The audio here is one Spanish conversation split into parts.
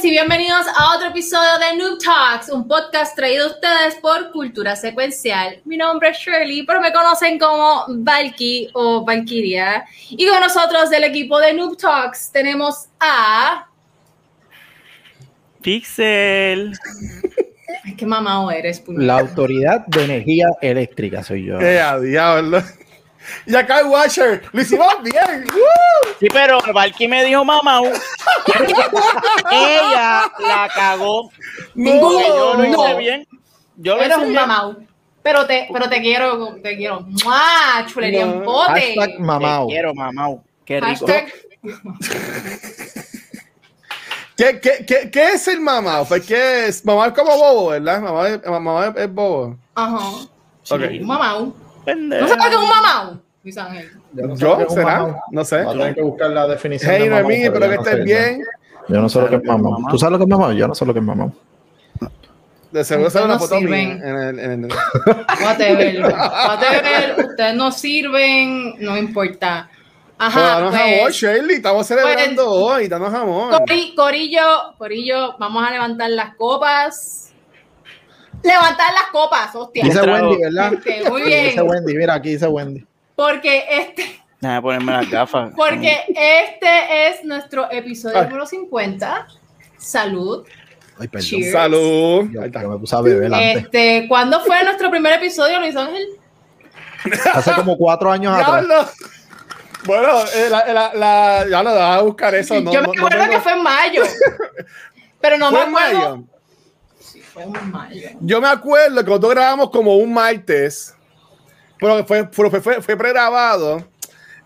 Noches y bienvenidos a otro episodio de Noob Talks, un podcast traído a ustedes por Cultura Secuencial. Mi nombre es Shirley, pero me conocen como Valky o Valkyria. Y con nosotros del equipo de Noob Talks tenemos a... Pixel. Ay, qué mamado eres, puñeta. La autoridad de energía eléctrica soy yo. ¡Eh, a diablo! Y acá el Watcher, lo hicimos bien. ¡Woo! Sí, pero Valky me dijo mamá. Ella la cagó. No, yo lo hice no. bien. Yo lo Eres hice un bien. mamau. Pero te, pero te quiero, te quiero. ¡Mua! Chulería en pote. Hashtag mamao. Te quiero, mamá. Qué rico. Hashtag- ¿Qué, qué, qué, qué es el mamá? Porque es, mamá es como bobo, ¿verdad? Mamá es, mamá es, es bobo. Ajá. Ok. Un mamau. Pendeja. ¿No sabes qué es un mamau? Luis Ángel. no sé ¿Yo? ¿Será? No sé. Voy a tener que buscar la definición. Hey, de Noemí, pero que no estés sé, bien. Yo, no sé lo que es mamá. ¿Tú sabes lo que es mamá? Yo no sé lo que es mamá. De seguro sale una no foto mía sirven. en el, en el- Whatever. Whatever. Ustedes no sirven, no importa. Pero Ajá. danos amor, Pues, Shirley. Estamos celebrando hoy. Danos amor. Cori- Corillo, Corillo, vamos a levantar las copas. Levantar las copas, hostia. Dice. Wendy, ¿verdad? Muy Dice bien. Wendy, mira, aquí dice Wendy. Porque este, Déjame ponerme las gafas. porque este es nuestro episodio Ay. número 50. Salud. Ay, perdón. Cheers. Salud. Yo, yo me puse a beber antes. Este, ¿cuándo fue nuestro primer episodio, Luis Ángel? Hace como cuatro años atrás. Bueno, eh, la, la, la, ya lo vas a buscar eso. No, Yo me no- no acuerdo que fue en mayo. Pero no ¿Fue me en acuerdo. mayo? Sí, fue en mayo. Yo me acuerdo que nosotros grabamos como un martes, pero fue, fue, fue, fue, fue pregrabado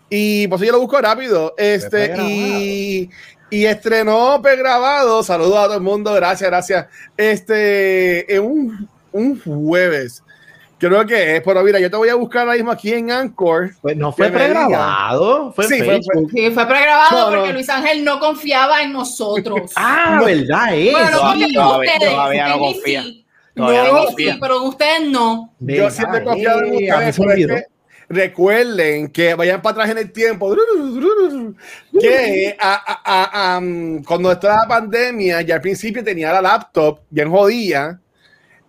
y pues yo lo busco rápido. Este, y, y estrenó pregrabado. Saludos a todo el mundo, gracias, gracias. Este, en un, un jueves. Creo que es, pero mira, yo te voy a buscar ahora mismo aquí en Anchor. Pues no fue pregrabado. Fue Sí, fue-. Sí, fue pregrabado No, no. porque Luis Ángel no confiaba en nosotros. Ah, ¿verdad? Es. bueno, no todavía- ustedes. todavía no confía. Todavía no sí, pero ustedes no. Yo siempre he confiado en ustedes, se me pero es olvidó. que recuerden que vayan para atrás en el tiempo. Que a- a- a- am, cuando estaba la pandemia, ya al principio tenía la laptop bien jodida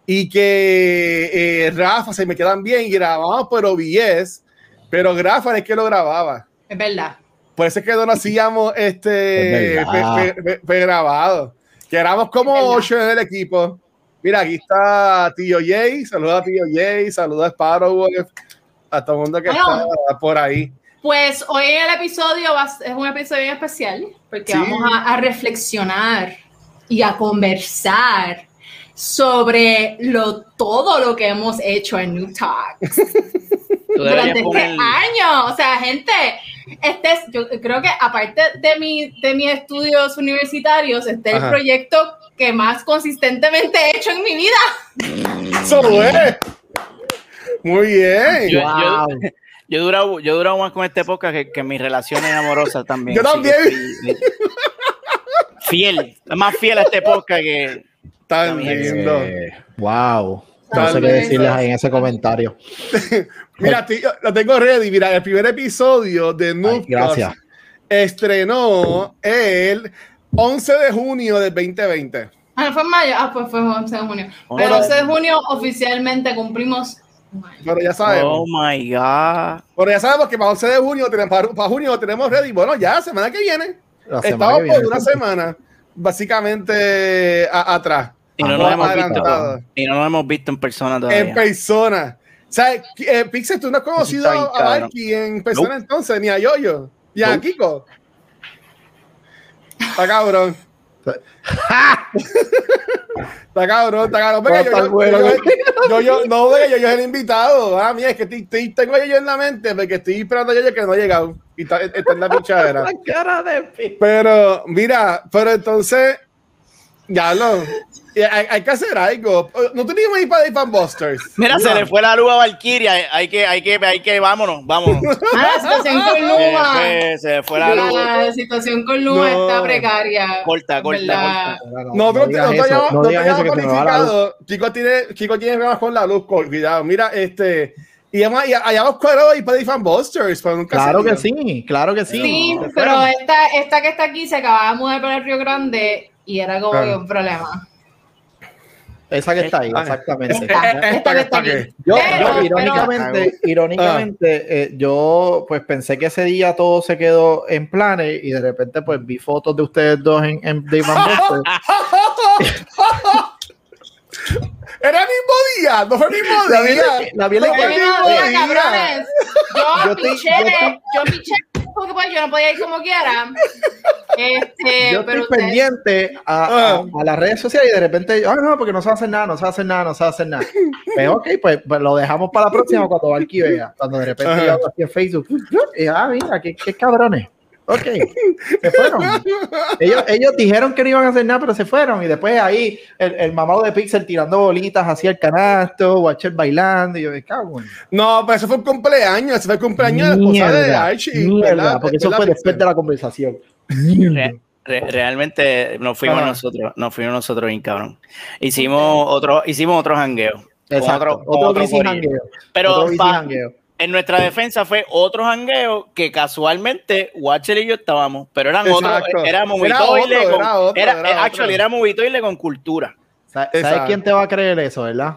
y que eh, Rafa se me quedan bien y grabábamos por OBS, pero Rafa es que lo grababa. Es verdad. Por eso es que no lo hacíamos este Es verdad. pe- pe- pe- pe- grabado. Que éramos como ocho en el equipo. Mira, aquí está Tío Jay, saluda a Tío Jay, saluda a Sparrow, a todo el mundo que Bueno. está por ahí. Pues hoy el episodio va es un episodio bien especial porque Sí. vamos a, a reflexionar y a conversar sobre lo, todo lo que hemos hecho en New Talks Tú durante este año. O sea, gente, este es, yo creo que aparte de, mi, de mis estudios universitarios, este es el proyecto que más consistentemente he hecho en mi vida. Eso es. Muy bien. Yo, Wow. yo, yo he durado, yo he durado más con este podcast que, que mis relaciones amorosas también. Yo también. estoy- fiel, más fiel a este podcast que. Tan lindo. Eh, wow. No sé qué decirles ahí en ese comentario. Mira, tío, lo tengo ready. Mira, el primer episodio de Ay, Noob gracias. Estrenó el 11 de junio del 2020. Ah, ¿no fue en mayo? Ah, pues fue el 11 de junio. Oh. Pero el 11 de junio oficialmente cumplimos. Pero ya sabemos. Oh my God. Pero ya sabemos que para 11 de junio, tenemos, para, para junio lo tenemos ready. Bueno, ya, semana que viene. La semana Estamos que viene, por una sí. semana, básicamente a- atrás. Y no, nos hemos adelantado. visto, y no nos hemos visto en persona todavía. En persona. O sea, eh, Pixel, tú no has conocido a. Valky en persona entonces, ni a Yoyo, ni a. Kiko. Está cabrón. Está cabrón, está cabrón. Venga, yo, yo, bueno, yo, yo, yo- no, venga, yo, yo es el invitado. Ah, mira, es que estoy- estoy- tengo Yoyo en la mente porque estoy esperando a Yoyo que no ha llegado. Y está, está en la pichadera. La cara de pi- Pero, mira, pero entonces, ya lo. Hay, hay que hacer algo. No teníamos ir para Dave and Busters. Mira, se le fue la luz a Valkyria. Hay que, hay que, hay que, vámonos, vámonos. Ah, la situación con Luma. Eh, se le fue la luz. La situación con Luma No. está precaria. Corta, corta, corta. No, pero no te hayamos- no planificado. Kiko tiene, Kiko tiene problemas con la luz, cuidado. Mira, este. Y hayamos cuadrado y para and Busters, pero nunca Claro que sí, claro que sí. Sí, pero esta, esta que está aquí se acababa de mudar para el Río Grande y era como que un problema. Esa que está ahí, Ah, exactamente. Esta, eh, esta que está aquí. Yo, Pero- yo, pero- irónicamente, irónicamente eh, yo pues pensé que ese día todo se quedó en planes y de repente pues vi fotos de ustedes dos en, en Dave. Era el mismo día, no fue el mismo La vi en- día. la vi la día. cabrones. Yo, Yo te- piché, yo te- yo piché porque pues yo no podía ir como quiera. Este, yo pero estoy pendiente a, Ah. a- a las redes sociales y de repente, ah, no, porque no se va a hacer nada, no se va a hacer nada, no se va a hacer nada. Pero ok, pues, pues lo dejamos para la próxima cuando Valky vea. Cuando de repente Ajá. yo hago aquí en Facebook, y, ah, mira, qué, qué cabrones. Ok, se fueron. Ellos, ellos dijeron que no iban a hacer nada, pero se fueron. Y después ahí el, el mamado de Pixel tirando bolitas hacia el canasto, Watcher bailando. Y yo me cago en. No, pero eso fue el cumpleaños, ese fue el cumpleaños de la esposa de Mierda, Archie. mierda, ¿verdad? porque eso ¿Verdad, fue después de la conversación. Re- re- realmente nos fuimos Ajá. nosotros, nos fuimos nosotros bien cabrón. Hicimos otro, hicimos otro jangueo. Exacto. otro- Otro otro jangueo. Pero Otro bici pa- jangueo. En nuestra defensa fue otro jangueo que casualmente Watcher y yo estábamos, pero eran Exacto. otros, era Era movitoile otro, con, era otro, era- era eh, actually era movitoile con cultura. ¿Sabes Exacto. quién te va a creer eso, verdad?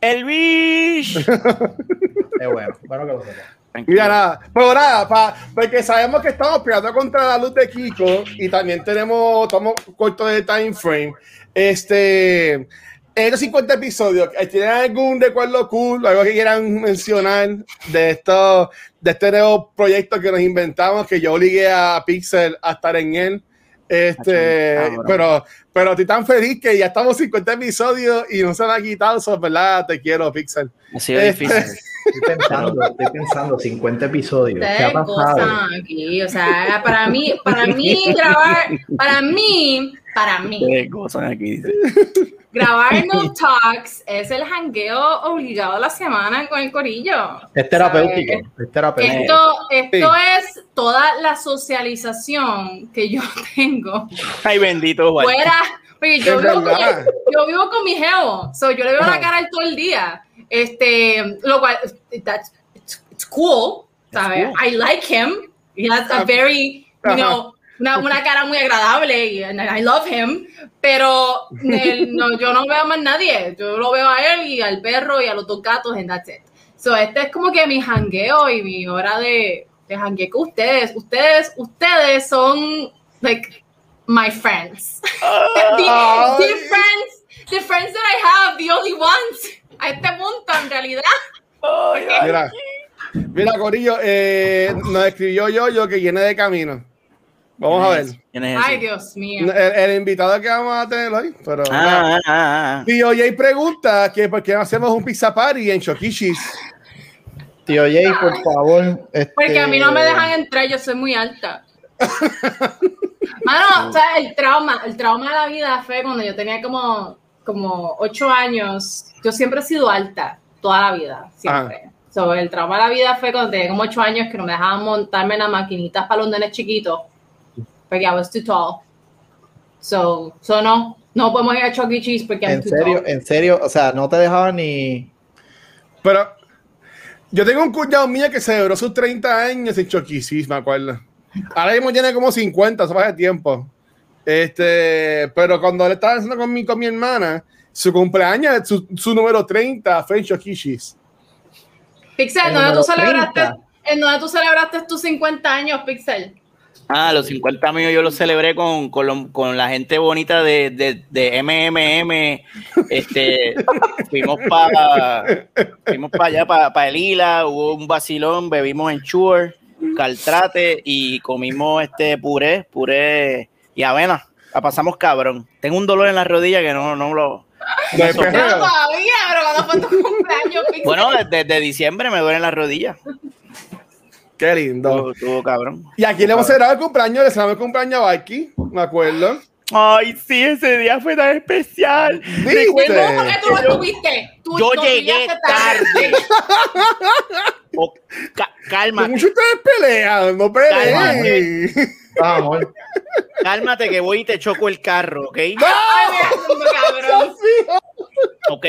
El bicho. Es bueno, bueno que lo sepas. Mira, nada, pero nada, pa- porque sabemos que estamos pegando contra la luz de Kiko y también tenemos, estamos cortos de time frame. Este, en estos 50 episodios, ¿tienen algún recuerdo cool, algo que quieran mencionar de esto, de este nuevo proyecto que nos inventamos, que yo obligué a Pixel a estar en él? Este, pero, pero estoy tan feliz que ya estamos 50 episodios y no se me ha quitado eso, ¿verdad? Te quiero, Pixel. Ha sido Este- difícil. Estoy pensando, estoy pensando, 50 episodios. ¿Qué ha pasado? aquí, o sea, para mí, para mí grabar, para mí, para mí, Ustedes gozan aquí, dice. grabar No Talks es el jangueo obligado de la semana con el corillo. Es terapéutico. Es terapéutico. Esto, esto es toda la socialización que yo tengo Ay, bendito, Juan. fuera. Porque yo, vivo con, yo vivo con mi geo, so yo le veo la cara a todo el día. Este, lo cual, that's, it's, it's cool, ¿sabes? cool. I like him. He has a Ajá. very, you know, una, una cara muy agradable y I love him, pero él- no, yo no veo a más nadie. Yo lo veo a él y al perro y a los dos gatos and that's it. So, este es como que mi jangueo y mi hora de, de jangueo con ustedes. Ustedes, ustedes son, like, my friends. the, the friends, the friends that I have, the only ones. A este punto, en realidad. Ay, ay. Mira, mira, Corillo, eh, nos escribió yo, yo que viene de camino. Vamos a ver. ¿Quién es ese? Ay, Dios mío. El, el invitado que vamos a tener hoy, pero. Ah, ah, ah, ah. Tío Jay pregunta que por qué no hacemos un pizza party en Choquichis. Tío Jay, por favor. este, Porque a mí no me dejan entrar, yo soy muy alta. Mano, o sea, el trauma, el trauma de la vida fue cuando yo tenía como, como ocho años. Yo siempre he sido alta, toda la vida, siempre. So, el trauma de la vida fue cuando tenía como ocho años que no me dejaban montarme en las maquinitas para los nenes chiquitos. Porque I was too tall. So, so no, no podemos ir a Chuck E. Cheese porque I'm En too serio, tall. en serio, o sea, no te dejaban ni. Pero yo tengo un cuñado mío que celebró sus 30 años en Choquichis, me acuerdo. Ahora mismo tiene como 50, eso hace tiempo. Este, pero cuando él estaba haciendo con mi, con mi hermana, su cumpleaños, su, su número 30 fue en Choquichis. Pixel, el ¿dónde tú celebraste? 30. ¿En dónde tú celebraste tus 50 años, Pixel? Ah, los 50 míos yo los celebré con, con, lo- con la gente bonita de, de, de MMM. Este, fuimos para fuimos para allá, para el Isla, hubo un vacilón, bebimos en Shure, caltrate y comimos este puré, puré y avena. La pasamos cabrón. Tengo un dolor en la rodilla que no, no lo. No, todavía, pero cuando fue tu cumpleaños. Bueno, desde, desde diciembre me duelen las rodillas. Qué lindo. Estuvo, cabrón. Y aquí le hemos celebrado el cumpleaños, le celebramos el cumpleaños a Valky, me acuerdo. Ay, sí, ese día fue tan especial. ¿Viste? ¿Cómo que tú no estuviste? Tú Yo no llegué tarde. Oh, ca- Que cálmate, muchos ustedes pelean, no peleen. Vamos, cálmate que voy y te choco el carro, ¿ok? Ay, cabrón. ¿Ok?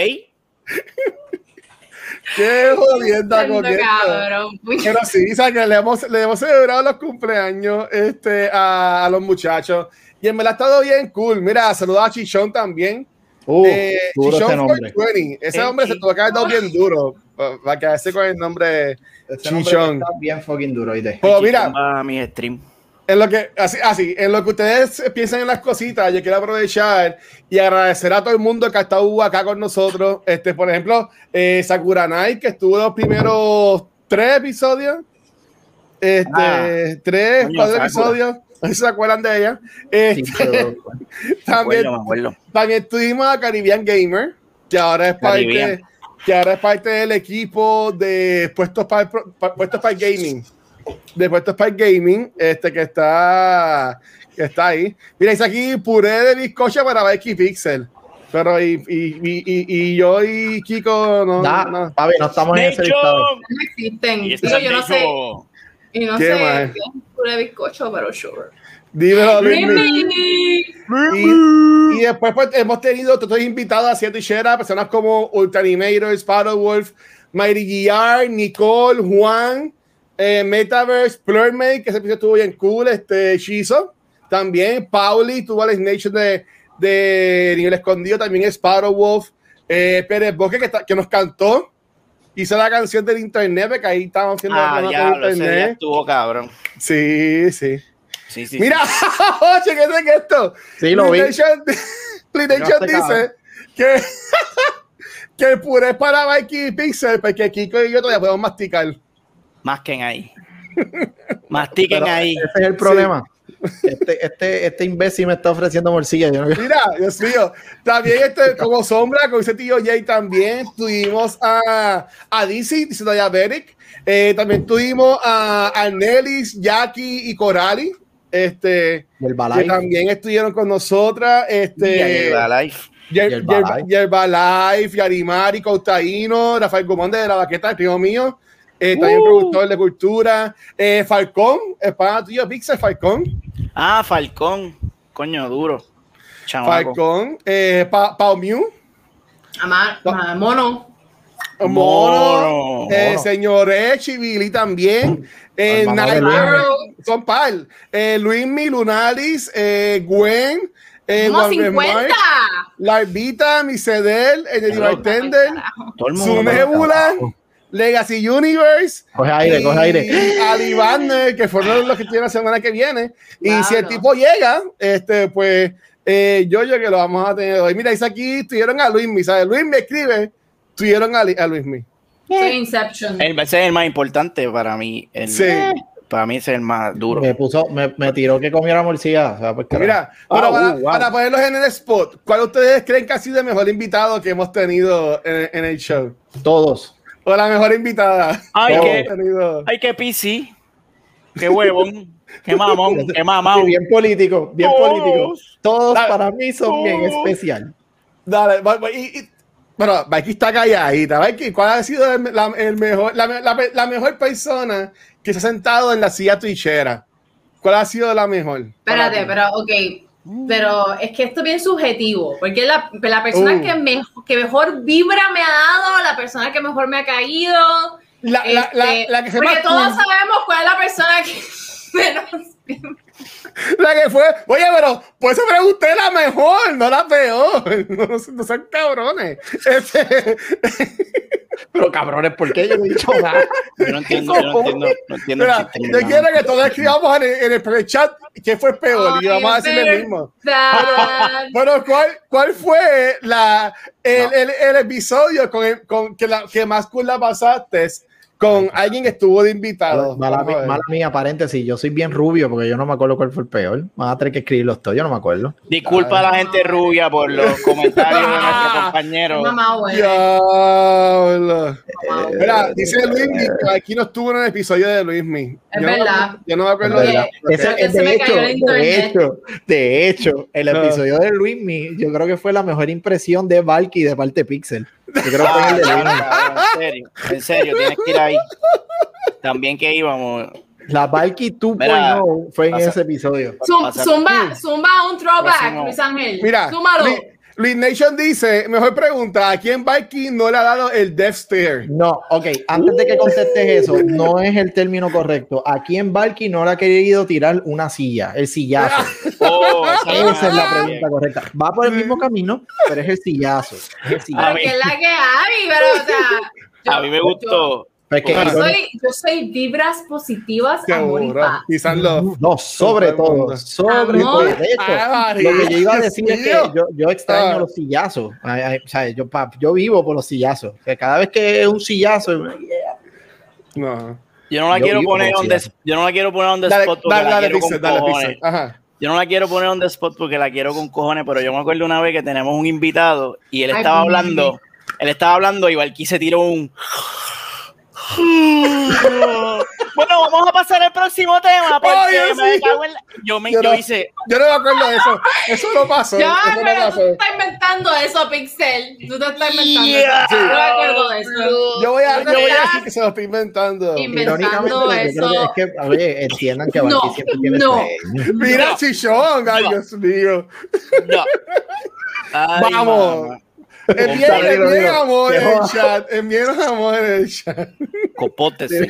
Qué jodienda con. Pero sí, sea, que le hemos, le hemos celebrado los cumpleaños este, a, a los muchachos. Y en verdad ha estado bien cool. Mira, saludos a Chichón también. Uh, Eh, duro ese Chichón nombre. 420. Ese Sí, hombre se tuvo que haber dado bien duro. pa- Para quedarse con el nombre. Nombre Chichón. está bien fucking duro, ¿oíste? Pero mira, A mis streams. En lo que, así, así, en lo que ustedes piensan en las cositas, yo quiero aprovechar y agradecer a todo el mundo que ha estado acá con nosotros. Este, por ejemplo, eh, Sakura Night, que estuvo los primeros tres episodios. Este, Ah. tres, Coño, cuatro episodios. No se acuerdan de ella. Sí, Este, pero- también, acuerdo, me acuerdo. también tuvimos a Caribbean Gamer, que ahora es parte, que ahora es parte del equipo de puestos para puestos para gaming. De puestos para gaming, este que está que está ahí. Mira, dice aquí puré de bizcocho para Becky Pixel. Pero y, y, y, y- y yo y Kiko no, Nah, no. papi, no estamos en ese listado. No existen. Y este Digo, yo no sé. Y no ¿Qué sé más? qué es puré bizcocho, pero sure. Dímelo, Luis. Y, y después pues, hemos tenido todos invitados a Siete Shera, personas como Ultra Animator, Sparrow Wolf, Mighty GR, Nicole, Juan, eh, Metaverse, Plurmate, que ese episodio estuvo bien cool, este Shizo, también, Pauli, tuvo la Nation de, de Nivel Escondido, también Sparrow Wolf, eh, Pérez Bosque, que, está- que nos cantó, hizo la canción del internet, porque ahí estábamos haciendo Ah, la ya, ese día internet. estuvo cabrón. Sí, sí. Sí, sí. Mira, chequete que esto. Sí, lo vi. PlayStation Mira este dice que, que el puré es para Mikey y Pixel, porque Kiko y yo todavía podemos masticar. Masquen ahí. Mastiquen Pero ahí. Ese es el problema. Este, este, este imbécil me está ofreciendo morcilla. Yo no Mira, Dios mío. También este, como sombra, con ese tío Jay también. Tuvimos a, a DC, diciendo Diabetic. Eh, también tuvimos a, a Nellis, Jackie y Corali. Este, el que también estuvieron con nosotras. Este, Ya llega la live. Yer- Yerbalife. Yer- Yerbalife, Yarimari, Costaíno, Rafael Gomón de la Baqueta, el primo mío, eh, también Uh. productor de cultura, eh, Falcón, el pana tuyo, Pixel Falcón, Ah, Falcón. Coño, duro. Chamaco. Falcón, eh, pa Pau Mew, Ama- ma- mono. Mono, Mono. eh, Mono. señor Chivili también, eh, Luis. son par, eh, Luismi, Lunaris, eh, Gwen, eh, Juan 50. Mark, Larvita, Micedel, el. Bartender, Su. Nebula, Legacy Universe, Coge aire, coge aire. Ali Banner, que fueron los que tienen la semana que viene. Y Claro. si el tipo llega, este, pues eh, yo yo que lo vamos a tener hoy. Mira, dice aquí, tuvieron a Luismi, ¿sabes? Luis me escribe, tuvieron a, a Luismi. Soy Inception. El, ese es el más importante para mí. El- Sí. Para mí ese es el más duro. Me puso, me, me tiró que comiera morcilla. O sea, pues. Mira, pero para, uh, wow. para ponerlos en el spot, ¿cuál ustedes creen que ha sido el mejor invitado que hemos tenido en, en el show? todos. O la mejor invitada. Ay, que qué-. Ay, qué PC. Qué huevón. qué mamón. Qué mamón. Sí, bien político, bien político. Todos Dale. para mí son bien especial. Dale, y, y- pero Mikey está calladita. Mikey, ¿cuál ha sido el, la, el mejor, la, la- la mejor persona que se ha sentado en la silla twitchera? ¿Cuál ha sido la mejor? Espérate, pero ok. Pero es que esto es bien subjetivo, porque la, la persona Uh. que, me- que mejor vibra me ha dado, la persona que mejor me ha caído. La, la, la, este, la que se porque todos cool, sabemos cuál es la persona que menos. la que fue. Oye, pero por eso pregunté la mejor, no la peor. No, no, no sean cabrones. Este, Pero cabrones, ¿por qué yo no he dicho nada? Yo no entiendo, yo no entiendo, no entiendo mira, chiste, yo no. quiero que todos escribamos en el, en el pre-chat qué fue peor y Ay, vamos a decirle ver- el mismo. Bueno, ¿cuál, cuál fue la, el, el, el episodio con, el- con que, la, que más cool la pasaste con alguien que estuvo de invitado. Mala, a mala mía, paréntesis, yo soy bien rubio porque yo no me acuerdo cuál fue el peor. Van a tener que escribirlos todos, yo no me acuerdo. Disculpa a la gente rubia por los comentarios de nuestro compañero. Mamá, güey. Diablo. Mira, dice Luis aquí no estuvo en el episodio de Luismi. Es Yo no- verdad. yo no me acuerdo Oye, de Ese- que se de, me hecho, de hecho, de hecho, el episodio de Luismi, yo creo que fue la mejor impresión de Valky de parte de Pixel. Yo creo que el de en serio, en serio, tienes que ir ahí. También que íbamos. La Valky 2.0 Mira, fue en pasa- ese episodio. Zumba, zumba un throwback. Luis Ángel. Mira, Súmalo. Luis Nation dice, mejor pregunta, ¿a quién Viking no le ha dado el Death Stare? No, ok, antes de que contestes eso, no es el término correcto. Aquí en Valky no le ha querido tirar una silla, el sillazo. Oh, Esa es la pregunta correcta. Va por el mismo camino, pero es el sillazo. Es el Pero sillazo. que es la que hay, pero o sea. yo- A mí me gustó. Yo soy, yo soy vibras positivas, amor y paz. No, sobre Todo sobre Amor. todo. De hecho, Ah, lo que yo iba a decir es que yo, yo extraño Ah. los sillazos. Ay, ay, o sea, yo, pa- yo vivo por los sillazos. O sea, cada vez que es un sillazo, No. Yo no la Yo quiero poner on the, yo no la quiero poner on the Dale, spot dale, la dale, dale. Ajá. Yo no la quiero poner on the spot porque la quiero con cojones, pero yo me acuerdo una vez que tenemos un invitado y él estaba hablando, él estaba hablando y Valky se tiró un Bueno, vamos a pasar al próximo tema porque Ay, me sí. cago en la- yo me Yo yo no- hice Yo no me acuerdo de eso. Eso no pasó. Ya, eso pero tú pasó. estás inventando eso, Pixel. Tú te estás inventando Yeah. eso. Yo no me acuerdo de eso. Yo voy a, yo voy a decir que se lo estoy inventando. inventando eso. que es que, oye, entiendan que No, Valky siempre tiene no. Mira, No. chichón. Ay, No. Dios mío. no. Ay, Vamos. Envíen, envíen amor en el chat. Envíen amor en el chat. Copote, sí.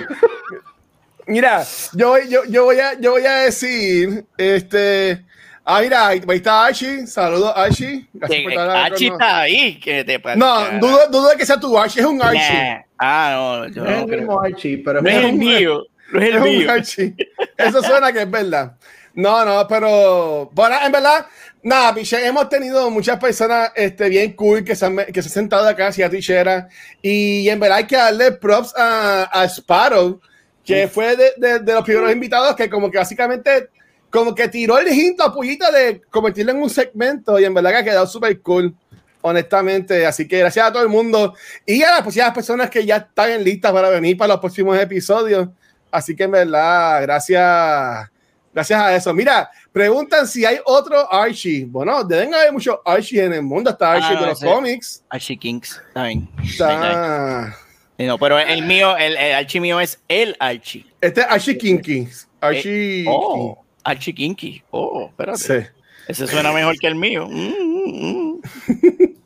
Mira, yo, voy- yo, yo, voy a, yo voy a decir, este, ah, mira, ahí ahí está Archie, saludos Archie. Gracias por Que- estar acá Archie con está ahí. Que te No, dudo, dudo de que sea tu Archie, es un Archie. Nah. Ah, no, yo No es el mismo Archie, pero No es el un- mío. No es Es el un mío. Archie. Eso suena que es verdad. No, no, pero, bueno, en verdad, nada, piche, hemos tenido muchas personas este, bien cool que se han, que se han sentado acá hacia Tichera y en verdad hay que darle props a, a Sparrow, que fue de, de- de los primeros invitados que como que básicamente como que tiró el hint a Pullita de convertirlo en un segmento y en verdad que ha quedado súper cool, honestamente. Así que gracias a todo el mundo y a las posibles personas que ya están en lista para venir para los próximos episodios. Así que en verdad, gracias, gracias a eso. Mira, preguntan si hay otro Archie. Bueno, deben haber muchos Archie en el mundo. Está Archie Ah, no, de los cómics. Archie Kings. Está bien. Está... Eh, No, pero el mío, el, el Archie mío es el Archie. Este es Archie Kinky. Archie. Oh, Archie Kinky. Oh, espérate. Sí. Ese suena mejor que el mío. Mm, mm, mm.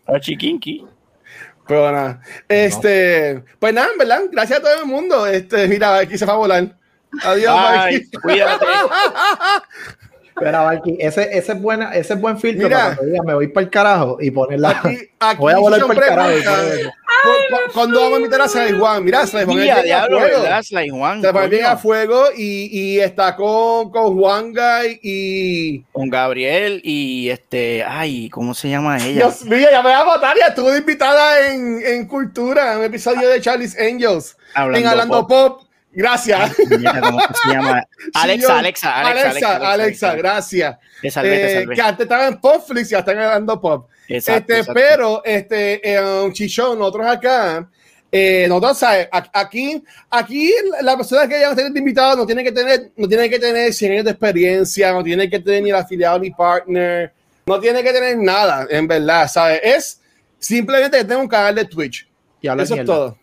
Archie Kinky. Pero nada. Este, pues nada, en verdad, gracias a todo el mundo. Este, mira, aquí se va a volar. Adiós, Ay, Mikey. cuídate. Espera, Valky, ese, ese, es buena, ese es buen filtro Mira. para cuando diga me voy para el carajo y ponerla. Aquí, aquí Voy a volar para el carajo. y pregunta, poner eso. ¿cu- cu- ¿Cuándo vamos a invitar a Sly Juan? Mira, Sly Juan Mira, diablo. ¿verdad? Sly Juan. Se va bien coño. a fuego y, y está con, con Juan Guy y. Con Gabriel y este. Ay, ¿cómo se llama ella? Dios mío, ya me va a matar. Ya estuvo invitada en, en Cultura, en un episodio de Charlie's Angels. en Hablando Pop. Gracias. Mira, ¿Cómo se llama? Alexa. Alexa, Alexa, Alexa, Alexa, gracias. Te salvé, te Eh, que antes estaba en Popflix y ya están hablando Pop. Exacto, este, exacto. pero, este, eh, Chichón, nosotros acá, eh, nosotros, ¿sabes? Aquí, aquí la persona que vayan a tener de invitado no tiene que tener, no tiene que tener 100 años de experiencia, no tiene que tener ni el afiliado ni partner, no tiene que tener nada, en verdad, ¿sabes? Es simplemente que tenga un canal de Twitch. Y Eso es mierda. todo.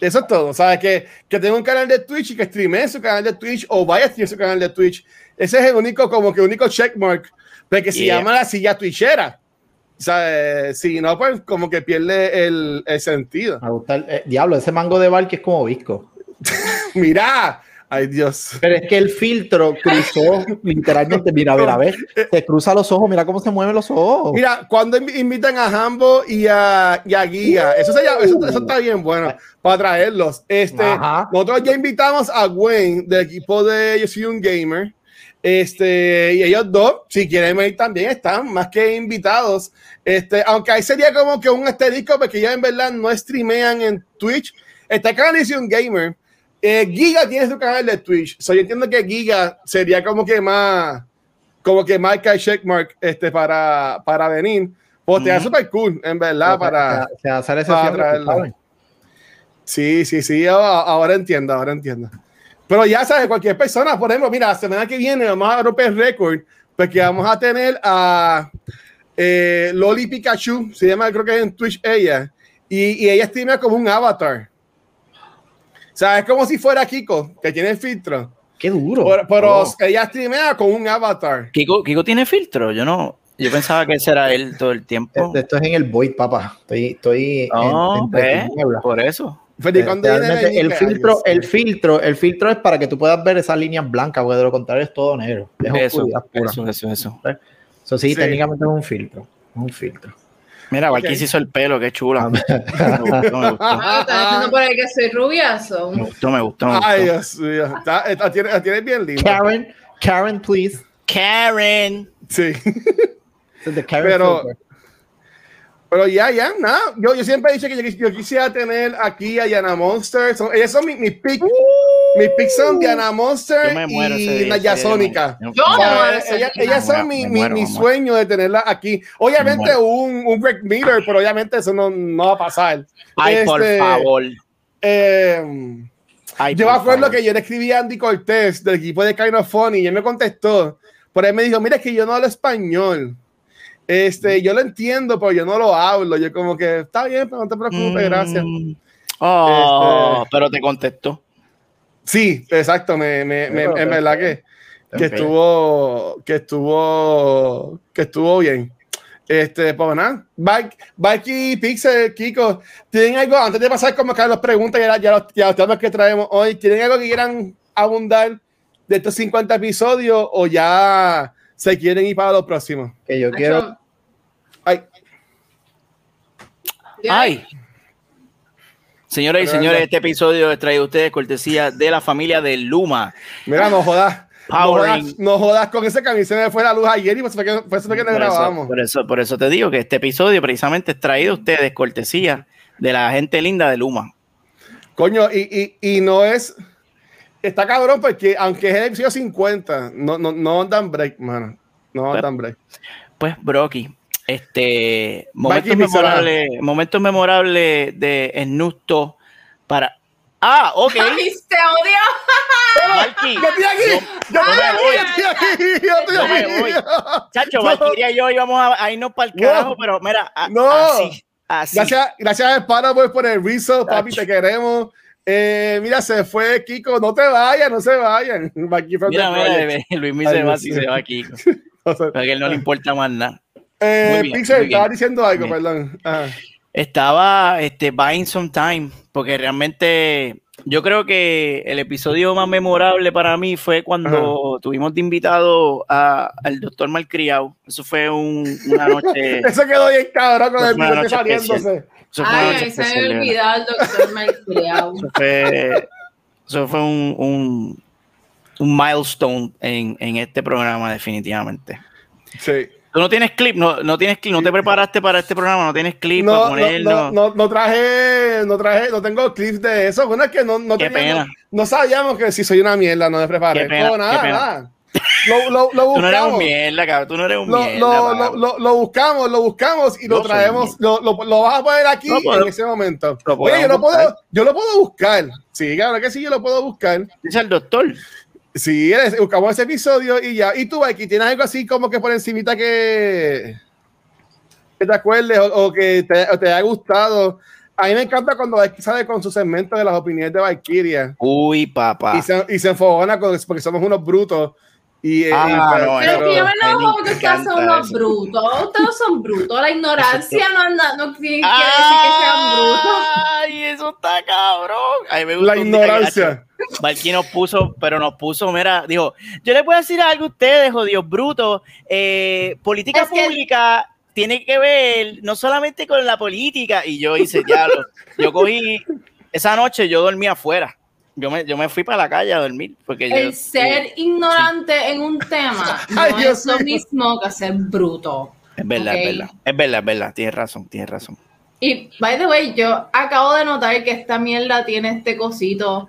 Eso es todo, ¿sabes? Que, que tenga un canal de Twitch y que streamee su canal de Twitch o vaya a streamar su canal de Twitch. Ese es el único, como que único checkmark, porque se Yeah. llama la silla twitchera. O sea, eh, si no, pues como que pierde el, el sentido. Me gusta el- eh, diablo, ese mango de Valky es como visco. Mira, ay Dios. Pero es que el filtro cruzó literalmente, mira, a ver, a ver, se cruza los ojos, mira cómo se mueven los ojos. Mira, cuando invi- invitan a Hambo y a, y a Guía, eso, sería- eso, eso está bien bueno para traerlos. Este, Ajá. nosotros ya invitamos a Gwen del equipo de Yo Soy un Gamer. Este, y ellos dos, si quieren venir también, están más que invitados. Este, aunque ahí sería como que un asterisco, porque ellos en verdad no streamean en Twitch. está un Gamer. Eh, Giga tiene su canal de Twitch. So, yo entiendo que Giga sería como que más, como que marca checkmark este, para, para venir. Pues Ujú. super cool, en verdad, para. Se hacer ese para. ¿sabes? Sí, sí, sí, ahora, entiendo, ahora entiendo. Pero ya sabes, cualquier persona, por ejemplo, mira, la semana que viene vamos a romper récord, porque vamos a tener a eh, Loli Pikachu, se llama, creo que es en Twitch ella, y, y ella streamea como un avatar. O sea, es como si fuera Kiko, que tiene el filtro. Qué duro. Pero, pero Oh. ella streamea con un avatar. Kiko, Kiko tiene filtro, yo no, yo pensaba que ese era él todo el tiempo. Esto, esto es en el Void, papá. Estoy, estoy No, en, tinieblas. por eso. Pero, ¿y Eh, cuándo viene realmente el filtro, el filtro, el filtro es para que tú puedas ver esas líneas blancas, porque de lo contrario es todo negro. Es Eso, oscuridad pura. eso, eso, eso. Eso sí, Sí. técnicamente es un filtro. Es un filtro. Mira, Ok. Valky se hizo el pelo, qué chula. Ah, Me gustó, me gustó, Ah, ¿estás diciendo por ahí que soy rubiazo? me gustó, me gustó. me gustó. Ay, Dios mío. Está- está- tiene, la tiene bien linda. Karen, Karen, please. Karen. Sí. The Karen Pero- filter. Pero ya, ya, nada. Yo, yo siempre he dicho que yo, quis- yo quisiera tener aquí a Yana Monster. Son, ellas son mis mis picks. Mis picks son Diana Monster y Naya Sónica. ellas, son mi, mi- sueño de tenerla aquí. Obviamente un, un Greg Miller, pero obviamente eso no, no va a pasar. Ay, por Este, favor. eh, Ay, yo por me acuerdo favor. que yo le escribí a Andy Cortés del equipo de Kind of Funny y él me contestó. Por ahí me dijo, mira, es que yo no hablo español. Este, yo lo entiendo, pero yo no lo hablo. Yo como que, está bien, pero no te preocupes, gracias. Mm. Oh, Este- pero te contestó. Sí, exacto, me, me, me- en verdad que, que estuvo, que estuvo, que estuvo bien. Este, pues nada, Bike, Bikey, Pixel, Kiko, ¿tienen algo, antes de pasar como a las preguntas ya, ya, los, ya los temas que traemos hoy, ¿tienen algo que quieran abundar de estos 50 episodios o ya se quieren ir para los próximos? Que yo quiero. Ay, Ay. Señoras y señores, este episodio es traído a ustedes cortesía de la familia de Luma. mira, no jodas. No Powering. jodas, no jodas con se me fue la luz ayer y por eso fue que, por eso fue que no Por eso, grabamos. por, eso, por eso te digo que este episodio precisamente es traído a ustedes cortesía de la gente linda de Luma. Coño, y, y, y no es. Está cabrón porque, aunque es el episodio 50, no, no, no dan break, mano. No Pero- dan break. Pues, Brocky, este momentos memorables, momentos memorables de Snusto para. Ah, ok. ¡Ay, te odio! ¡Yo estoy aquí! ¡Yo estoy aquí! ¡Yo estoy aquí! Chacho. Valkyria y yo íbamos a, a irnos para el No. carajo, pero mira, a- No. así, así. Gracias, gracias a Sparrow por el rezo, papi, te queremos. Eh, mira, se fue Kiko, no te vayas, no se vayan. Mira, mira, Luis se va mío. se va aquí. O sea, Porque él no le importa más nada. Eh, bien, Pixel, bien. estaba diciendo algo, Bien. perdón. Ajá. Estaba este, buying some time, porque realmente yo creo que el episodio más memorable para mí fue cuando tuvimos de invitado a- al doctor Malcriado. Eso fue un- una noche. Eso quedó bien cabrón con Fue el una bigote noche saliéndose. Ay, se verdad. olvidó el doctor Malcriado. Eso fue, eso fue un, un, un milestone en, en este programa, definitivamente. Sí. Tú no tienes clip, no, no tienes clip, no te preparaste para este programa, no tienes clip No, para no, poner, no, no, no traje, no traje, no tengo clips de eso. Bueno, es que no, no, Qué teníamos- pena. no sabíamos que si soy una mierda, no me preparé. Qué pena, no, nada, qué pena. nada. Lo, lo, lo Tú no eres un buscamos. mierda, cabrón, tú no eres un Lo, mierda. lo, papá. lo, lo, lo buscamos, lo buscamos y lo traemos, lo, lo, lo vas a poner aquí puedo- en ese momento. Oye, yo lo, puedo, yo lo puedo buscar. Sí, claro que sí, yo lo puedo buscar. Dice el doctor. Sí, buscamos ese episodio y ya. Y tú, aquí tienes algo así como que por encimita que, que te acuerdes o, o que te, o te haya gustado. A mí me encanta cuando Valkyrie sale con su segmento de las opiniones de Valkyria Uy, papá. y se, y se enfogona con, porque somos unos brutos. Y, eh, Ah, y- no, Pero es que yo me a mí enojo me porque ustedes son unos eso. brutos. Ustedes son brutos. La ignorancia no, anda- no quiere quiere decir que sean brutos. Ay, eso está cabrón. A mí me gustó la que, ignorancia. Valky nos puso, pero nos puso, mira, dijo, yo les voy a decir algo a ustedes, jodidos brutos. Eh, política Es que- pública tiene que ver no solamente con la política. Y yo hice, ya, lo- yo cogí, esa noche yo dormí afuera. Yo me, yo me fui para la calle a dormir. Porque yo, El ser ignorante en un tema no Ay, es lo mismo que ser bruto. Es verdad, Ok. es verdad. Es verdad, es verdad. Tienes razón, tienes razón. Y, by the way, yo acabo de notar que esta mierda tiene este cosito.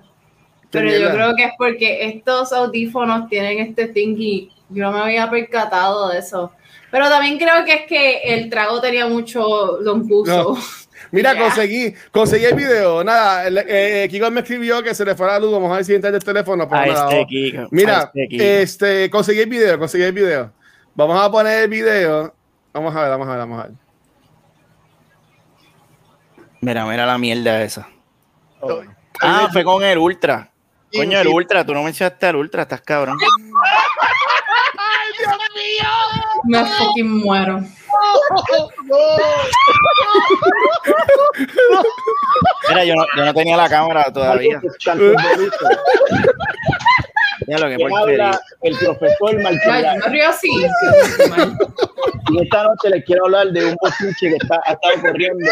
Pero yo creo que es porque estos audífonos tienen este thingy. Yo no me había percatado de eso. Pero también creo que es que el trago tenía mucho longuso. Mira, conseguí, conseguí el video. Nada, el- eh, Kiko me escribió que se le fuera la luz. Vamos a ver si entra el teléfono. pero nada, este. Kiko, Mira, este Kiko. este, conseguí el video, conseguí el video. Vamos a poner el video. Vamos a ver, vamos a ver, vamos a ver. Mira, mira la mierda esa. Oh. Ah, fue con el Ultra. Coño, el. Ultra, tú no mencionaste al Ultra, estás cabrón. Me fucking muero. Mira, yo no, yo no tenía la cámara todavía. Mira lo que habla el profesor Ay, Martín. yo me río así. Y esta noche les quiero hablar de un bochinche que está, ha estado corriendo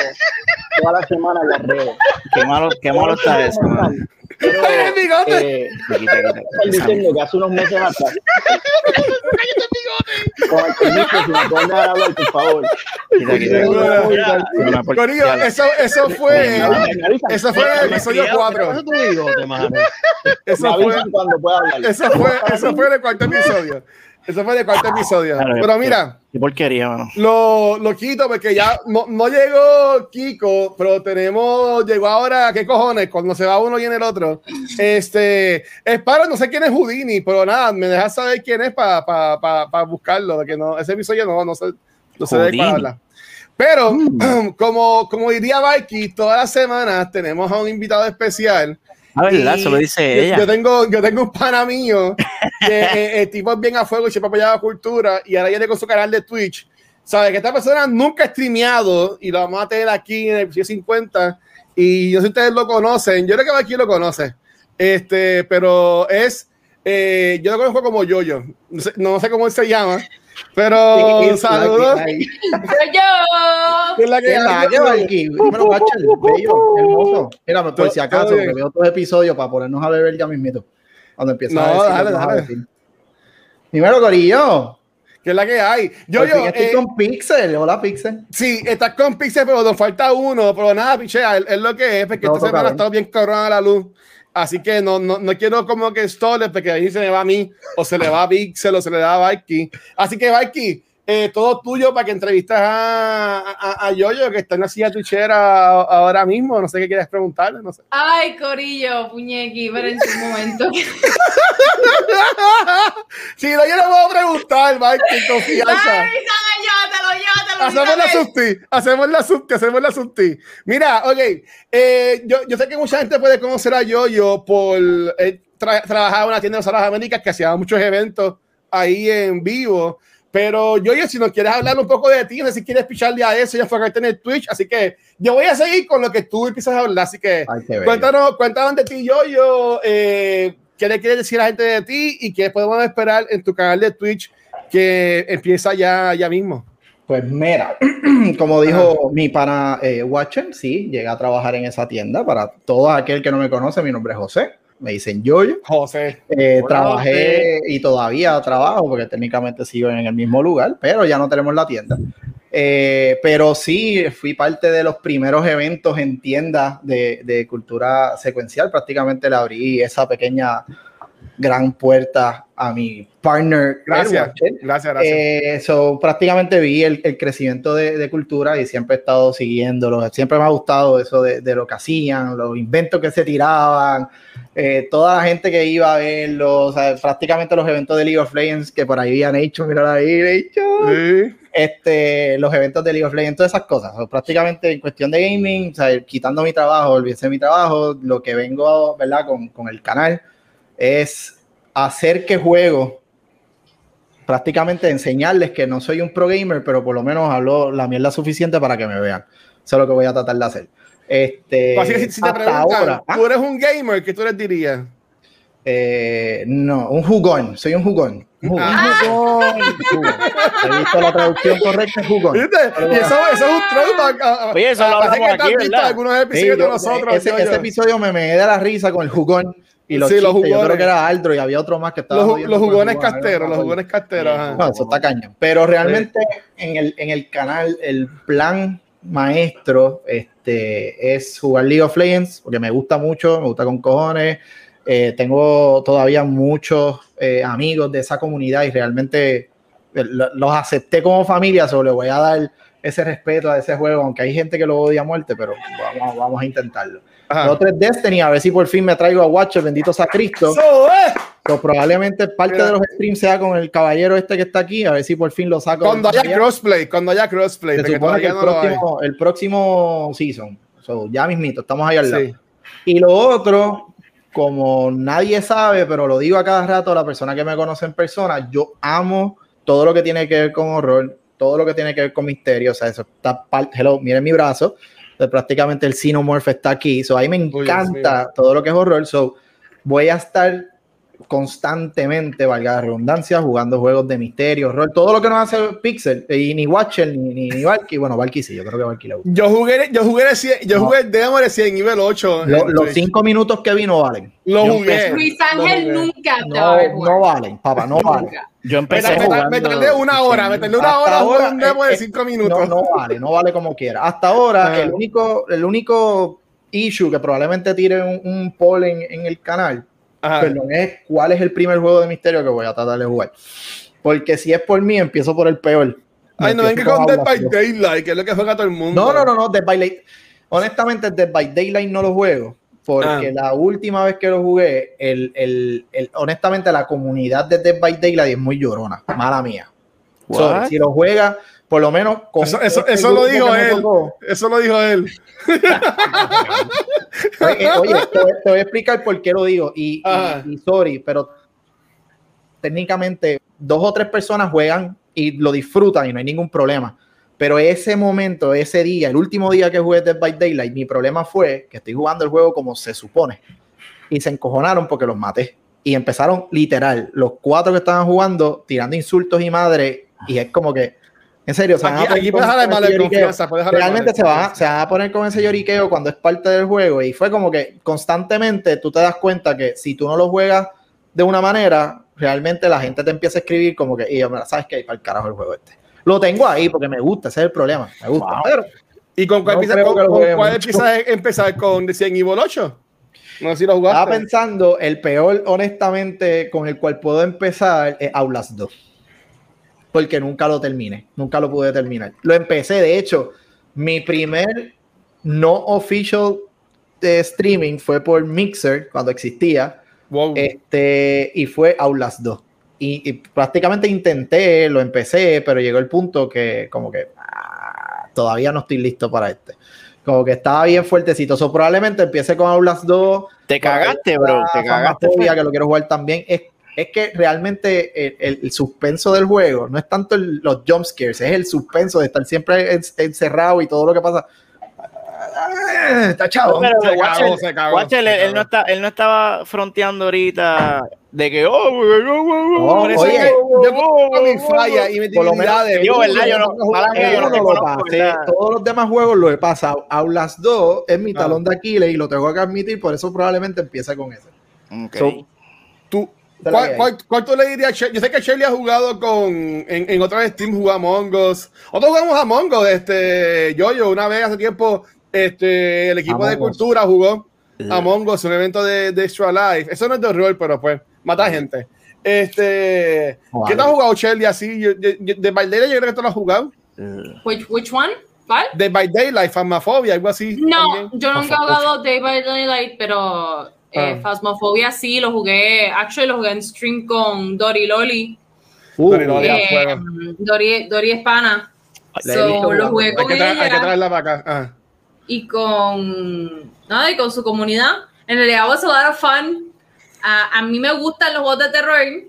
toda la semana en las redes. Qué malo, qué malo está eso. man. Pero, ¡El bigote! eh, diciendo que hace unos meses atrás. Con el permiso, si me pueden dejar hablar, por favor. quita, quita, quita. Mira, Una porquería. Corillo, eso, eso fue. Eso fue el episodio 4. Me Eso fue, avisan cuando pueda hablar. eso fue, eso fue el cuarto episodio. Eso fue en el cuarto episodio. Claro, Pero mira. Qué porquería, mano. Lo, lo quito porque ya no, no llegó Kiko, pero tenemos, llegó ahora, ¿qué cojones? Cuando se va uno viene el otro. Este, es para, no sé quién es Houdini, pero nada, me dejas saber quién es para pa, pa, pa buscarlo, de que no, ese episodio no, no sé, no sé de habla. Pero, como, como diría Mikey, todas las semanas tenemos a un invitado especial. Ah, ¿verdad? Eso lo dice yo- ella. Yo tengo, yo tengo un pana mío que eh, el tipo es bien a fuego y siempre apoyaba cultura y ahora viene con su canal de Twitch. Sabe que esta persona nunca ha streameado y lo vamos a tener aquí en el episodio 50 y yo sé si ustedes lo conocen, yo creo que aquí lo conoce, este, pero es, eh, yo lo conozco como Yoyo, no sé, no sé cómo él se llama, pero saludos. Soy yo. ¿Qué es la que ¿Qué la? Dímelo, Bachel, bello, hermoso. Mira, por si acaso, que veo otros episodios para ponernos a beber ya mismito. Cuando empieza No, a decir dale, dale. Dímelo, Corillo. ¿Qué es la que hay? Yo, Por fin yo, estoy eh, con Pixel. Hola, Pixel. Sí, estás con Pixel, pero nos falta uno. Pero nada, pichea, es, es lo que es, porque No, esta semana ha estado bien cabrón a la luz. Así que no, no, no quiero como que stole, porque ahí se me va a mí, o se le va a Pixel, o se le da a Vikey. Así que, Vikey, eh, todo tuyo para que entrevistas a, a, a Yoyo, que está en la silla tuchera ahora mismo. No sé qué quieres preguntarle, no sé. Ay, Corillo, puñequi, pero en su momento. Sí, no, yo le puedo preguntar, confianza. Ay, llévatelo, llévatelo. Hacemos la subti, hacemos la subti, hacemos la subti. Mira, ok, eh, yo, yo sé que mucha gente puede conocer a Yoyo por eh, tra- trabajar en una tienda de las Américas que hacía muchos eventos ahí en vivo. Pero Yoyo, si nos quieres hablar un poco de ti, no sé si quieres picharle a eso y enfocarte en el Twitch. Así que yo voy a seguir con lo que tú empiezas a hablar. Así que Ay, cuéntanos, cuéntanos de ti, Yoyo. Eh, ¿Qué le quieres decir a la gente de ti y qué podemos esperar en tu canal de Twitch que empieza ya, ya mismo? Pues mira, como dijo mi pana eh, Watcher, sí, llegué a trabajar en esa tienda. Para todo aquel que no me conoce, mi nombre es José. Me dicen Yoyo. José. Eh, Hola, trabajé y todavía trabajo porque técnicamente sigo en el mismo lugar, pero ya no tenemos la tienda. Eh, pero sí, fui parte de los primeros eventos en tiendas de, de cultura secuencial. Prácticamente le abrí esa pequeña gran puerta a mi partner. Gracias. Watcher. Gracias, gracias. Eh, so, prácticamente vi el, el crecimiento de, de cultura y siempre he estado siguiéndolo. Siempre me ha gustado eso de, de lo que hacían, los inventos que se tiraban, eh, toda la gente que iba a verlo, o sea, prácticamente los eventos de League of Legends que por ahí habían hecho, mira ahí, hecho, Sí. este, los eventos de League of Legends, todas esas cosas. Prácticamente en cuestión de gaming, o sea, quitando mi trabajo, olvídense de mi trabajo, lo que vengo, ¿verdad? Con, con el canal es hacer que juegos, prácticamente enseñarles que no soy un pro gamer, pero por lo menos hablo la mierda suficiente para que me vean. Eso es lo que voy a tratar de hacer. Este, Así que si, si te preguntan, ahora, ¿ah? ¿tú eres un gamer? ¿Qué tú les dirías? Eh, no, un jugón, soy un jugón. Un jugón. Ah. Jugón, jugón. He visto la traducción correcta, jugón. ¿Viste? Y eso, eso es un throwback. a- Oye, eso a- lo parece hablamos aquí, ¿verdad? algunos Sí, episodios de yo- nosotros. ese, yo- ese episodio me me da la risa con el jugón y los Sí, los chistes. Yo jugones. creo que era Aldro y había otro más que estaba Los, los jugones casteros, los jugones casteros. ajá. No, eso está cañón. Pero realmente en, el, en el canal, el plan maestro este, es jugar League of Legends, porque me gusta mucho, me gusta con cojones. Eh, tengo todavía muchos eh, amigos de esa comunidad y realmente eh, los acepté como familia, solo le voy a dar ese respeto a ese juego, aunque hay gente que lo odia a muerte, pero vamos, vamos a intentarlo. Ajá. Lo otro es Destiny, a ver si por fin me traigo a Watcher, bendito sea Cristo. Eso es. So, probablemente parte Mira. de los streams sea con el caballero este que está aquí, a ver si por fin lo saco. Cuando haya caballero. crossplay, cuando haya crossplay, Se supone que el no próximo, el próximo season. So, ya mismito, estamos ahí al lado. Sí. Y lo otro, como nadie sabe, pero lo digo a cada rato, la persona que me conoce en persona, yo amo todo lo que tiene que ver con horror, todo lo que tiene que ver con misterio. O sea, eso está Hello, miren mi brazo. Prácticamente el Xenomorph está aquí. So, a mí me encanta todo lo que es horror. So, voy a estar constantemente, valga la redundancia, jugando juegos de misterio, horror, todo lo que nos hace Pixel, y ni Watcher, ni, ni, ni Valky, bueno, Valky sí, yo creo que Valky le gusta. Yo jugué, yo jugué, de 100 yo No. jugué el demo de 100 nivel 8. Lo- en los Twitch. cinco minutos que vino valen. Lo jugué. Luis Ángel nunca te va a ver No, no valen, papá, no valen. Yo empecé me- jugando. me tardé una hora, me tardé una hora ahora, un demo eh, de eh, 5 minutos. No, no vale, no vale como quiera. Hasta ahora, Ah. el único, el único issue que probablemente tire un, un poll en, en el canal, Ajá. perdón, es cuál es el primer juego de misterio que voy a tratar de jugar. Porque si es por mí, empiezo por el peor. Ay, no venga con Dead by. Daylight, que es lo que juega todo el mundo. No, no, no, no, Dead by Daylight. Honestamente, Dead by Daylight no lo juego. Porque Ah. la última vez que lo jugué, el, el, el- honestamente, la comunidad de Dead by Daylight es muy llorona. Mala mía. So, si lo juega, por lo menos con Eso, eso, este eso lo dijo él. tocó, Eso lo dijo él. Oye, oye, te, voy- te voy a explicar por qué lo digo. Y, y- y sorry, pero técnicamente dos o tres personas juegan y lo disfrutan y no hay ningún problema. Pero ese momento, ese día, el último día que jugué Dead by Daylight, mi problema fue que estoy jugando el juego como se supone. Y se encojonaron porque los maté. Y empezaron literal, los cuatro que estaban jugando, tirando insultos y madre. Y es como que, en serio, se van a Aquí, aquí puedes de confianza. puedes realmente se de va, confianza. se va a poner con ese lloriqueo cuando es parte del juego y fue como que constantemente tú te das cuenta que si tú no lo juegas de una manera, realmente la gente te empieza a escribir como que, y yo, sabes que hay para el carajo el juego este. Lo tengo ahí porque me gusta, ese es el problema, me gusta. Wow. Pero ¿Y con cuál, No con, con cuál empezar? ¿Con Resident Evil 8? No sé si lo estaba jugaste. pensando, el peor, honestamente, con el cual puedo empezar es Outlast 2. Porque nunca lo terminé, nunca lo pude terminar. Lo empecé, de hecho, mi primer no official de streaming fue por Mixer, cuando existía, Wow. este, y fue Outlast 2. Y, y prácticamente intenté, lo empecé, pero llegó el punto que como que ah, todavía no estoy listo para este. Como que estaba bien fuertecito. So, probablemente empiece con Outlast 2. Te cagaste, bro. Te cagaste. Phasmophobia, que lo quiero jugar también. Es, es que realmente el, el- el suspenso del juego no es tanto el- los jump scares, es el suspenso de estar siempre en- encerrado y todo lo que pasa. Ah, Está chavo. Pero, Se cagó, Watcher, se cagó, Watcher, se él, él no cagó. está, él no estaba fronteando ahorita de que, oh, oh, oh, Oh, oh, oye, yo falla y mi Por lo menos- debilidades. Yo, ¿verdad? Yo no- yo todos los demás juegos lo he pasado. Outlast 2 es mi talón de Aquiles y lo tengo que admitir, por eso probablemente empiece con ese. Ok. So, Tú, ¿cuál, cuál, cuál tú le dirías? Yo sé que Shirley ha jugado con. En, en otros Steam jugó a Mongos. Nosotros jugamos a Mongos, este. Yo-Yo, una vez hace tiempo, este. El equipo de Among Us. cultura jugó a Mongos, un evento de, de Extra Life. Eso no es de horror, pero pues, mata gente. Este. Vale. ¿Qué te has jugado, Shirley? Así, yo, yo- yo- de By Daylight, yo creo que tú lo has jugado. Which, which one? ¿Cuál? De By Daylight, Phasmophobia, algo así. No, también. yo nunca he jugado Day by Daylight, pero eh, Ah. Phasmophobia sí, lo jugué, actually lo jugué en stream con Dori Loli. uh, no, ya. Eh. Dori, Dori es pana. La he So, lo jugué Hay con que, tra- hay que ella traerla para acá. Ah. Y con nada, y con su comunidad. En realidad was a lot of fun. A, a mí me gustan los juegos de terror,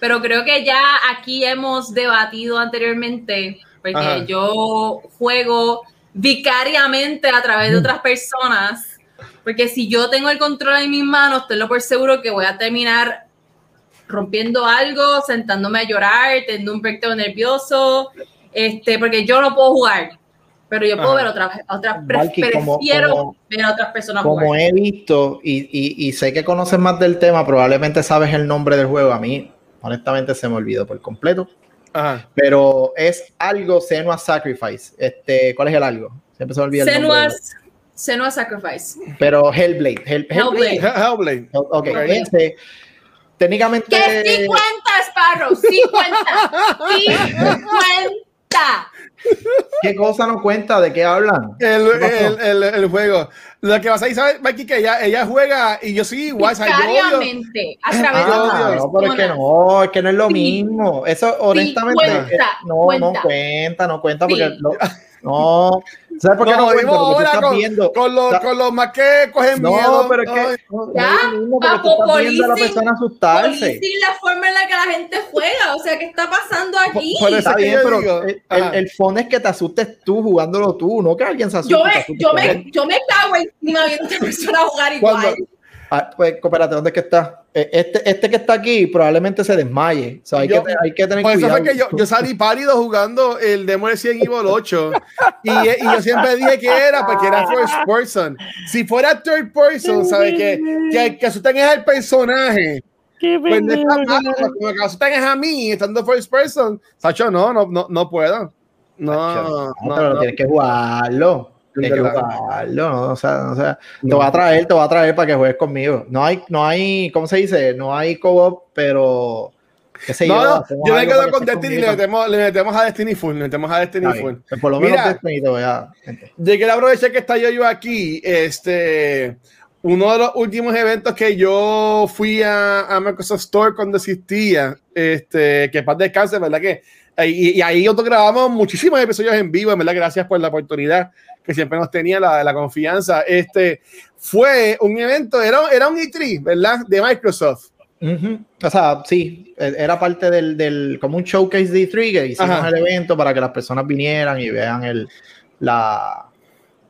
pero creo que ya aquí hemos debatido anteriormente, porque Ajá. yo juego vicariamente a través de otras personas, porque si yo tengo el control en mis manos, tenlo por seguro que voy a terminar rompiendo algo, sentándome a llorar, teniendo un breakdown nervioso, este, porque yo no puedo jugar, pero yo puedo Ajá. ver otras, otras Marky, prefiero como, como, ver a otras personas como jugar. he visto y, y, y, sé que conoces más del tema probablemente sabes el nombre del juego a mí honestamente se me olvidó por completo Ajá. pero es algo Senua Sacrifice este cuál es el algo siempre se me olvida Senua's, el Senua Sacrifice pero Hellblade Hell, Hellblade. Hellblade. Hellblade. Okay. Hellblade. Este, técnicamente que 50 Sparrow 50 50 ¿Qué cosa no cuenta? ¿De qué hablan? El, el, el, el juego. Lo que pasa ahí, ¿sabes, Mikey? Que ella, ella juega y yo soy igual. Vicariamente, a través de Ah, otras no, pero es que no, es que no es lo Sí. mismo. Eso, honestamente, cuenta, eh, no, cuenta. no cuenta, no cuenta, porque Sí. lo- no. ¿Sabes por qué no, cuenta? jodimos Porque ahora con, viendo. con, los, Sa- con los más que cogen No, miedo. pero es que no, no Ya, tú papo, estás viendo a la persona asustarse. La forma en la que la gente juega. O sea, ¿qué está pasando aquí? Por eso Está bien, yo pero digo, el, el, el fondo es que te asustes tú jugándolo tú, no que alguien se asuste. Yo me, asuste yo, me, yo me cago encima viendo a esta persona jugar igual. Cuando- Ah, pues, espérate, ¿dónde es que está? Eh, Este, este que está aquí probablemente se desmaye. O sea, hay, Yo- que, hay que tener Por eso cuidado. fue que yo, yo salí pálido jugando el demo de 100 Evil 8 y, y yo siempre dije que era porque era first person. Si fuera third person, ¿sabes? Que, que, que asustan es al personaje. Pues no está malo, lo que asustan es a mí, estando first person. Sacho, no, no, no, no puedo. No, No, no, pero no. tienes que jugarlo. Que jugarlo, ¿no? O sea, o sea, te voy a traer, te voy a traer para que juegues conmigo. No hay, no hay, ¿cómo se dice? No hay co-op, pero qué sé No, yo. no, yo me quedo con Destiny y le metemos, le metemos a Destiny Full, le metemos a Destiny Full. Pues por lo menos Mira. Destiny te voy a... Yo quiero aprovechar que está yo, yo aquí. Este, uno de los últimos eventos que yo fui a, a Microsoft Store cuando existía, este, que paz descanse, ¿verdad? Que, y, y ahí nosotros grabamos muchísimos episodios en vivo, verdad, gracias por la oportunidad que siempre nos tenía la, la confianza. Este, fue un evento, era, era un E3, ¿verdad? De Microsoft. Ujú. O sea, sí, e- era parte del, del como un showcase de E3 que hicimos Ajá. el evento para que las personas vinieran y vean el, la,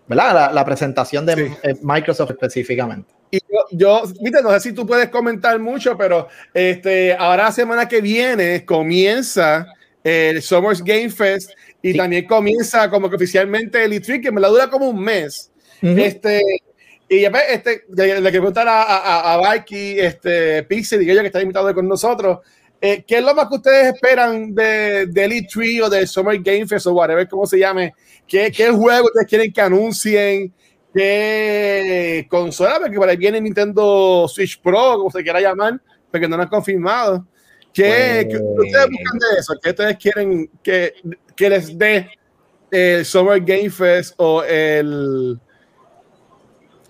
¿verdad? La, la presentación de Sí. eh, Microsoft específicamente. Y yo, yo, no sé si tú puedes comentar mucho, pero este, ahora semana que viene comienza el Summers Game Fest y Sí. también comienza como que oficialmente el E3, que me la dura como un mes. Ujú. Este, y pues, este, le, le quiero preguntar a, a, a Valky, este, Pixel y ellos que están invitados con nosotros, eh, ¿qué es lo más que ustedes esperan de, del E3 o del Summer Game Fest o whatever, cómo se llame? ¿Qué, qué juego ustedes quieren que anuncien? ¿Qué consola? Porque por ahí viene Nintendo Switch Pro, como se quiera llamar, porque no lo han confirmado. ¿Qué, Pues- qué ustedes buscan de eso? ¿Qué ustedes quieren que, que les dé el Summer Game Fest o el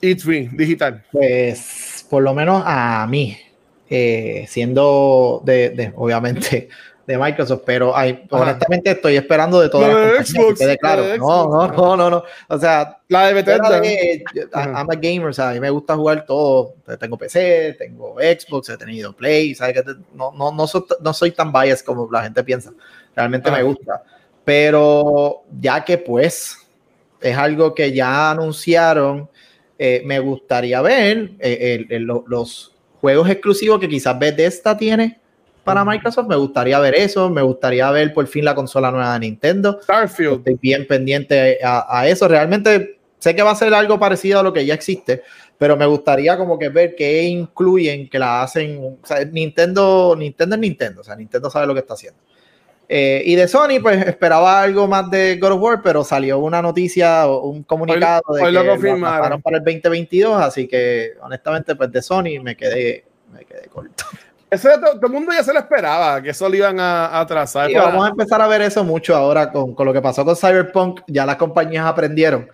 E3 digital? Pues por lo menos a mí, eh, siendo de, de, obviamente de Microsoft, pero hay, honestamente estoy esperando de todas La de las que Xbox, la claro. de No, Xbox. no, no, no, no. O sea, La de Bethesda. de- yo-. I'm a gamer, o sea, a mí me gusta jugar todo. Tengo PC, tengo Xbox, he tenido Play, ¿sabes? Que no, no, no, soy, no soy tan biased como la gente piensa. Realmente Ah. me gusta. Pero ya que pues es algo que ya anunciaron, eh, me gustaría ver eh, el- el- lo- los juegos exclusivos que quizás Bethesda tiene para. Microsoft. Me gustaría ver eso. Me gustaría ver por fin la consola nueva de Nintendo. Starfield. Estoy bien pendiente a, a eso. Realmente sé que va a ser algo parecido a lo que ya existe, pero me gustaría como que ver qué incluyen, que la hacen. O sea, Nintendo, Nintendo es Nintendo, o sea, Nintendo sabe lo que está haciendo. Eh, y de Sony, pues esperaba algo más de God of War, pero salió una noticia o un comunicado Hoy- de hoy que lo confirmaron. para el 2022, así que honestamente, pues de Sony me quedé, me quedé corto. Eso todo, todo el mundo ya se lo esperaba, que eso lo iban a, a atrasar. Sí, Para- vamos a empezar a ver eso mucho ahora con, con lo que pasó con Cyberpunk. Ya las compañías aprendieron.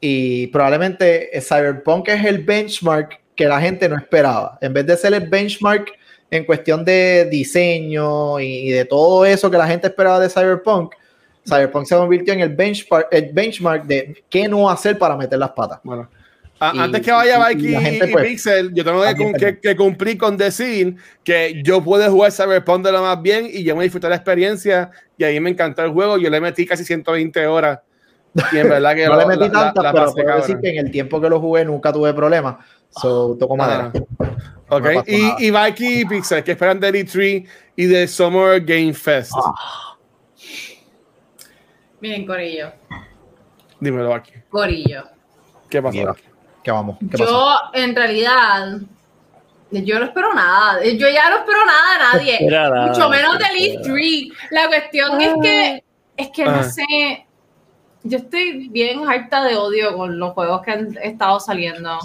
Y probablemente Cyberpunk es el benchmark que la gente no esperaba. En vez de ser el benchmark en cuestión de diseño y, y de todo eso que la gente esperaba de Cyberpunk, Cyberpunk se convirtió en el benchmark, el benchmark de qué no hacer para meter las patas. Bueno, Y- antes que vaya y- y Mikey y, gente, y pues, Pixel, yo tengo que, cumplir con decir que yo pude jugar Cyberpunk de lo más bien y yo me disfruté la experiencia y ahí me encantó el juego. Yo le metí casi 120 horas y en verdad que No lo- le metí tantas, pero pasé puedo cabrón. decir que en el tiempo que lo jugué nunca tuve problemas. So, toco madera. Ah, ok. No y, y Mikey y Pixel, que esperan del E3 y del Summer Game Fest. Ah. Miren, Corillo. Dímelo aquí. Corillo. ¿Qué pasó? Mira, aquí? ¿Qué vamos? ¿Qué pasó? Yo, en realidad, Yo no espero nada. Yo ya no espero nada de nadie. Nada, mucho menos de. Leaf 3. La cuestión es que, es que no sé. Yo estoy bien harta de odio con los juegos que han estado saliendo.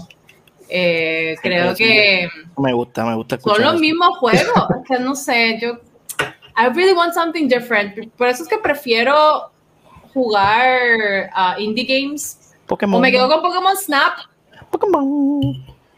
Eh, creo sí. que Me gusta, me gusta son los eso. mismos juegos. Es que no sé, yo. I really want something different. Por eso es que prefiero jugar a indie games. Pokémon. O me quedo con Pokémon Snap. Pokémon.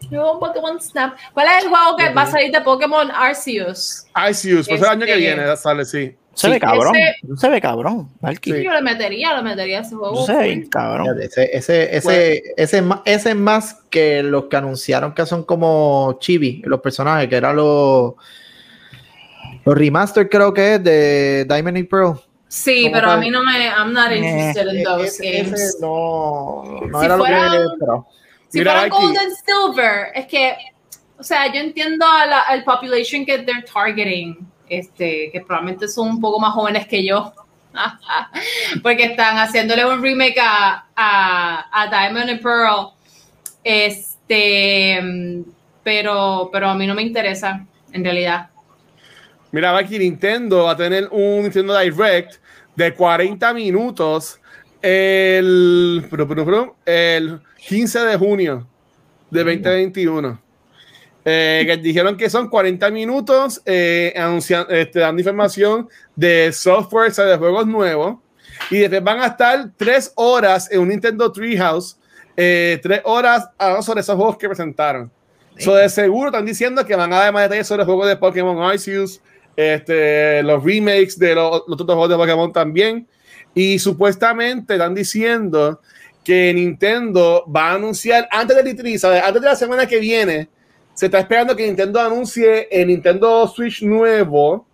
Con Pokémon Snap. ¿Cuál es el juego que va a salir de Pokémon Arceus? Arceus, pues el año que Este- viene sale, sí. Se Sí, ve cabrón. ese- Se ve cabrón. Sí. Yo le metería, le metería ese juego. Se ve cabrón. Ese, ese, ese, ese, es más, ese es más que los que anunciaron que son como chibi, los personajes, que eran los, los remaster, creo que es de Diamond and Pearl. Sí, ¿Cómo pero a mí no me. I'm not interested in E- those ese, games. ese no, no Si era lo fueran- que esperaba. Si Mira, fuera aquí. Gold and Silver, es que, o sea, yo entiendo a la, al population que they're targeting, este, que probablemente son un poco más jóvenes que yo, porque están haciéndole un remake a, a, a Diamond and Pearl, este, pero, pero a mí no me interesa, en realidad. Mira, aquí Nintendo va a tener un Nintendo Direct de 40 minutos el, el 15 de junio de 2021. Eh, que dijeron que son 40 minutos eh, anuncian- este, dando información de software de juegos nuevos. Y después van a estar tres horas en un Nintendo Treehouse, eh, tres horas hablando sobre esos juegos que presentaron. So, de seguro están diciendo que van a dar más detalles sobre juegos de Pokémon Arceus, este, los remakes de los, los otros juegos de Pokémon también. Y supuestamente están diciendo que Nintendo va a anunciar antes del E3, ¿sabes? antes de la semana que viene, se está esperando que Nintendo anuncie el Nintendo Switch nuevo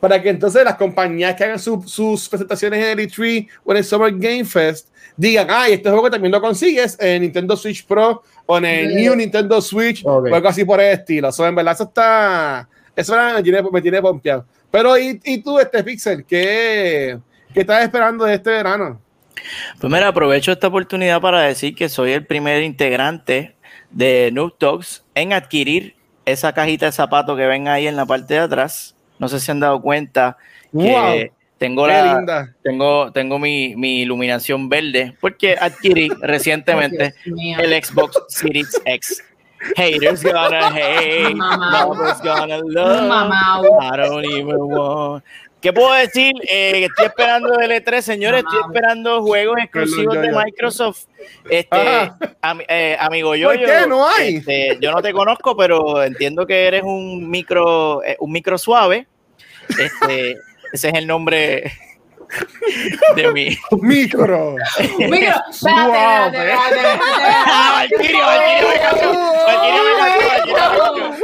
para que entonces las compañías que hagan su- sus presentaciones en el E3 o en el Summer Game Fest digan, ay, este juego también lo consigues en Nintendo Switch Pro o en el New Nintendo Switch Ok. o algo así por el estilo. So, en verdad, eso está, eso me tiene, me tiene pompeado. Pero, ¿y, y tú, este Pixel, qué, qué estás esperando de este verano? Pues mira, aprovecho esta oportunidad para decir que soy el primer integrante de Noob Talks en adquirir esa cajita de zapatos que ven ahí en la parte de atrás. No sé si han dado cuenta que tengo la linda. tengo tengo mi, mi iluminación verde porque adquirí recientemente el Xbox Series X. Haters gonna hate, lovers gonna love. I don't even want. ¿Qué puedo decir? Eh, estoy esperando el E3, señores. Estoy esperando juegos exclusivos de. Microsoft. Este, ami- eh, amigo yo, ¿Por qué no hay? este, yo no te conozco, pero entiendo que eres un micro, eh, un micro suave. Este, ese es el nombre de mi. Micro. Micro, espérate, Wow, espérate, espérate, espérate, ¡Ah, Valkyrio, Valkyrio me cachó! Valkyrio me cachó, Valkyrio me cachó.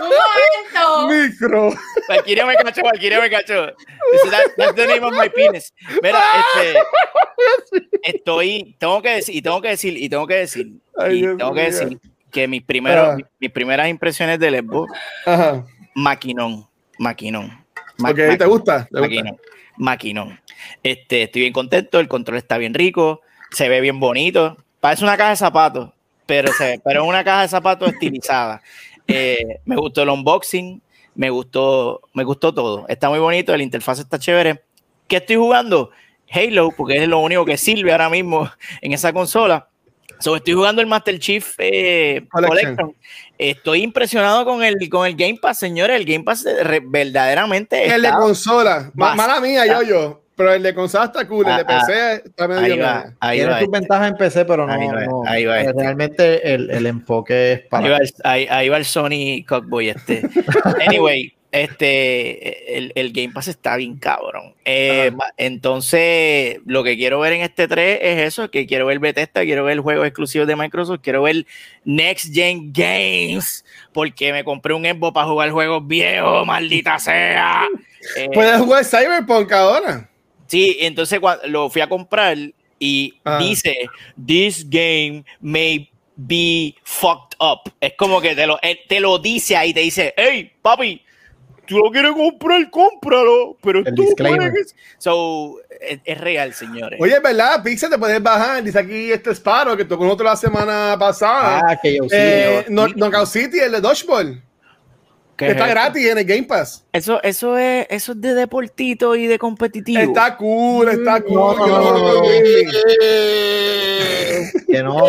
Un momento. Micro. Valkyria me cachó, Valkyria me cachó. Dice, "That- that's the name of my penis. Mira, este, estoy, tengo que decir, y tengo que decir, y tengo que decir, y tengo que decir que mis primeros, mis, mis primeras impresiones del Xbox, Ajá. maquinón, maquinón. Ma- Ok, ¿te gusta? ¿Te gusta? Maquinón, maquinón. Este, estoy bien contento, el control está bien rico, se ve bien bonito, parece una caja de zapatos, pero, se, pero una caja de zapatos estilizada. Eh, me gustó el unboxing, me gustó, me gustó todo. Está muy bonito, la interfaz está chévere. ¿Qué estoy jugando? Halo, porque es lo único que sirve ahora mismo en esa consola. So, estoy jugando el Master Chief eh, Collection. Collection. Estoy impresionado con el, con el Game Pass, señores. El Game Pass eh, re- verdaderamente El de consola. Mala mía, yo, yo. Pero el de consola está cool. El de Ah, ah. PC está medio Ahí va, ahí Tiene sus este. ventajas en PC, pero no. Ahí va, no. ahí va Eh, este. Realmente el, el enfoque es para. Ahí va, el, ahí, ahí va el Sony Cockboy este. Anyway, este, el, el Game Pass está bien cabrón. Eh, ma- entonces, lo que quiero ver en este 3 es eso, que quiero ver Bethesda, quiero ver juegos exclusivos de Microsoft, quiero ver Next Gen Games, porque me compré un Xbox para jugar juegos viejos, maldita sea. Eh, Puedes jugar Cyberpunk ahora. Sí, entonces cuando lo fui a comprar y Ah. dice, this game may be fucked up. Es como que te lo, él te lo dice ahí, te dice, hey, papi, tú lo quieres comprar, cómpralo. Pero El tú disclaimer. puedes- So, es, es real, señores. Oye, es verdad, Pixel te puedes bajar. Dice aquí este Sparrow que tocó nosotros la semana pasada. Ah, que yo sí. eh, Knockout City, el de Dodgeball. ¿Qué Que es está gratis en el Game Pass. Eso, eso, es, eso es de deportito y de competitivo. Está cool, está cool. No, no, no, no, no. que no,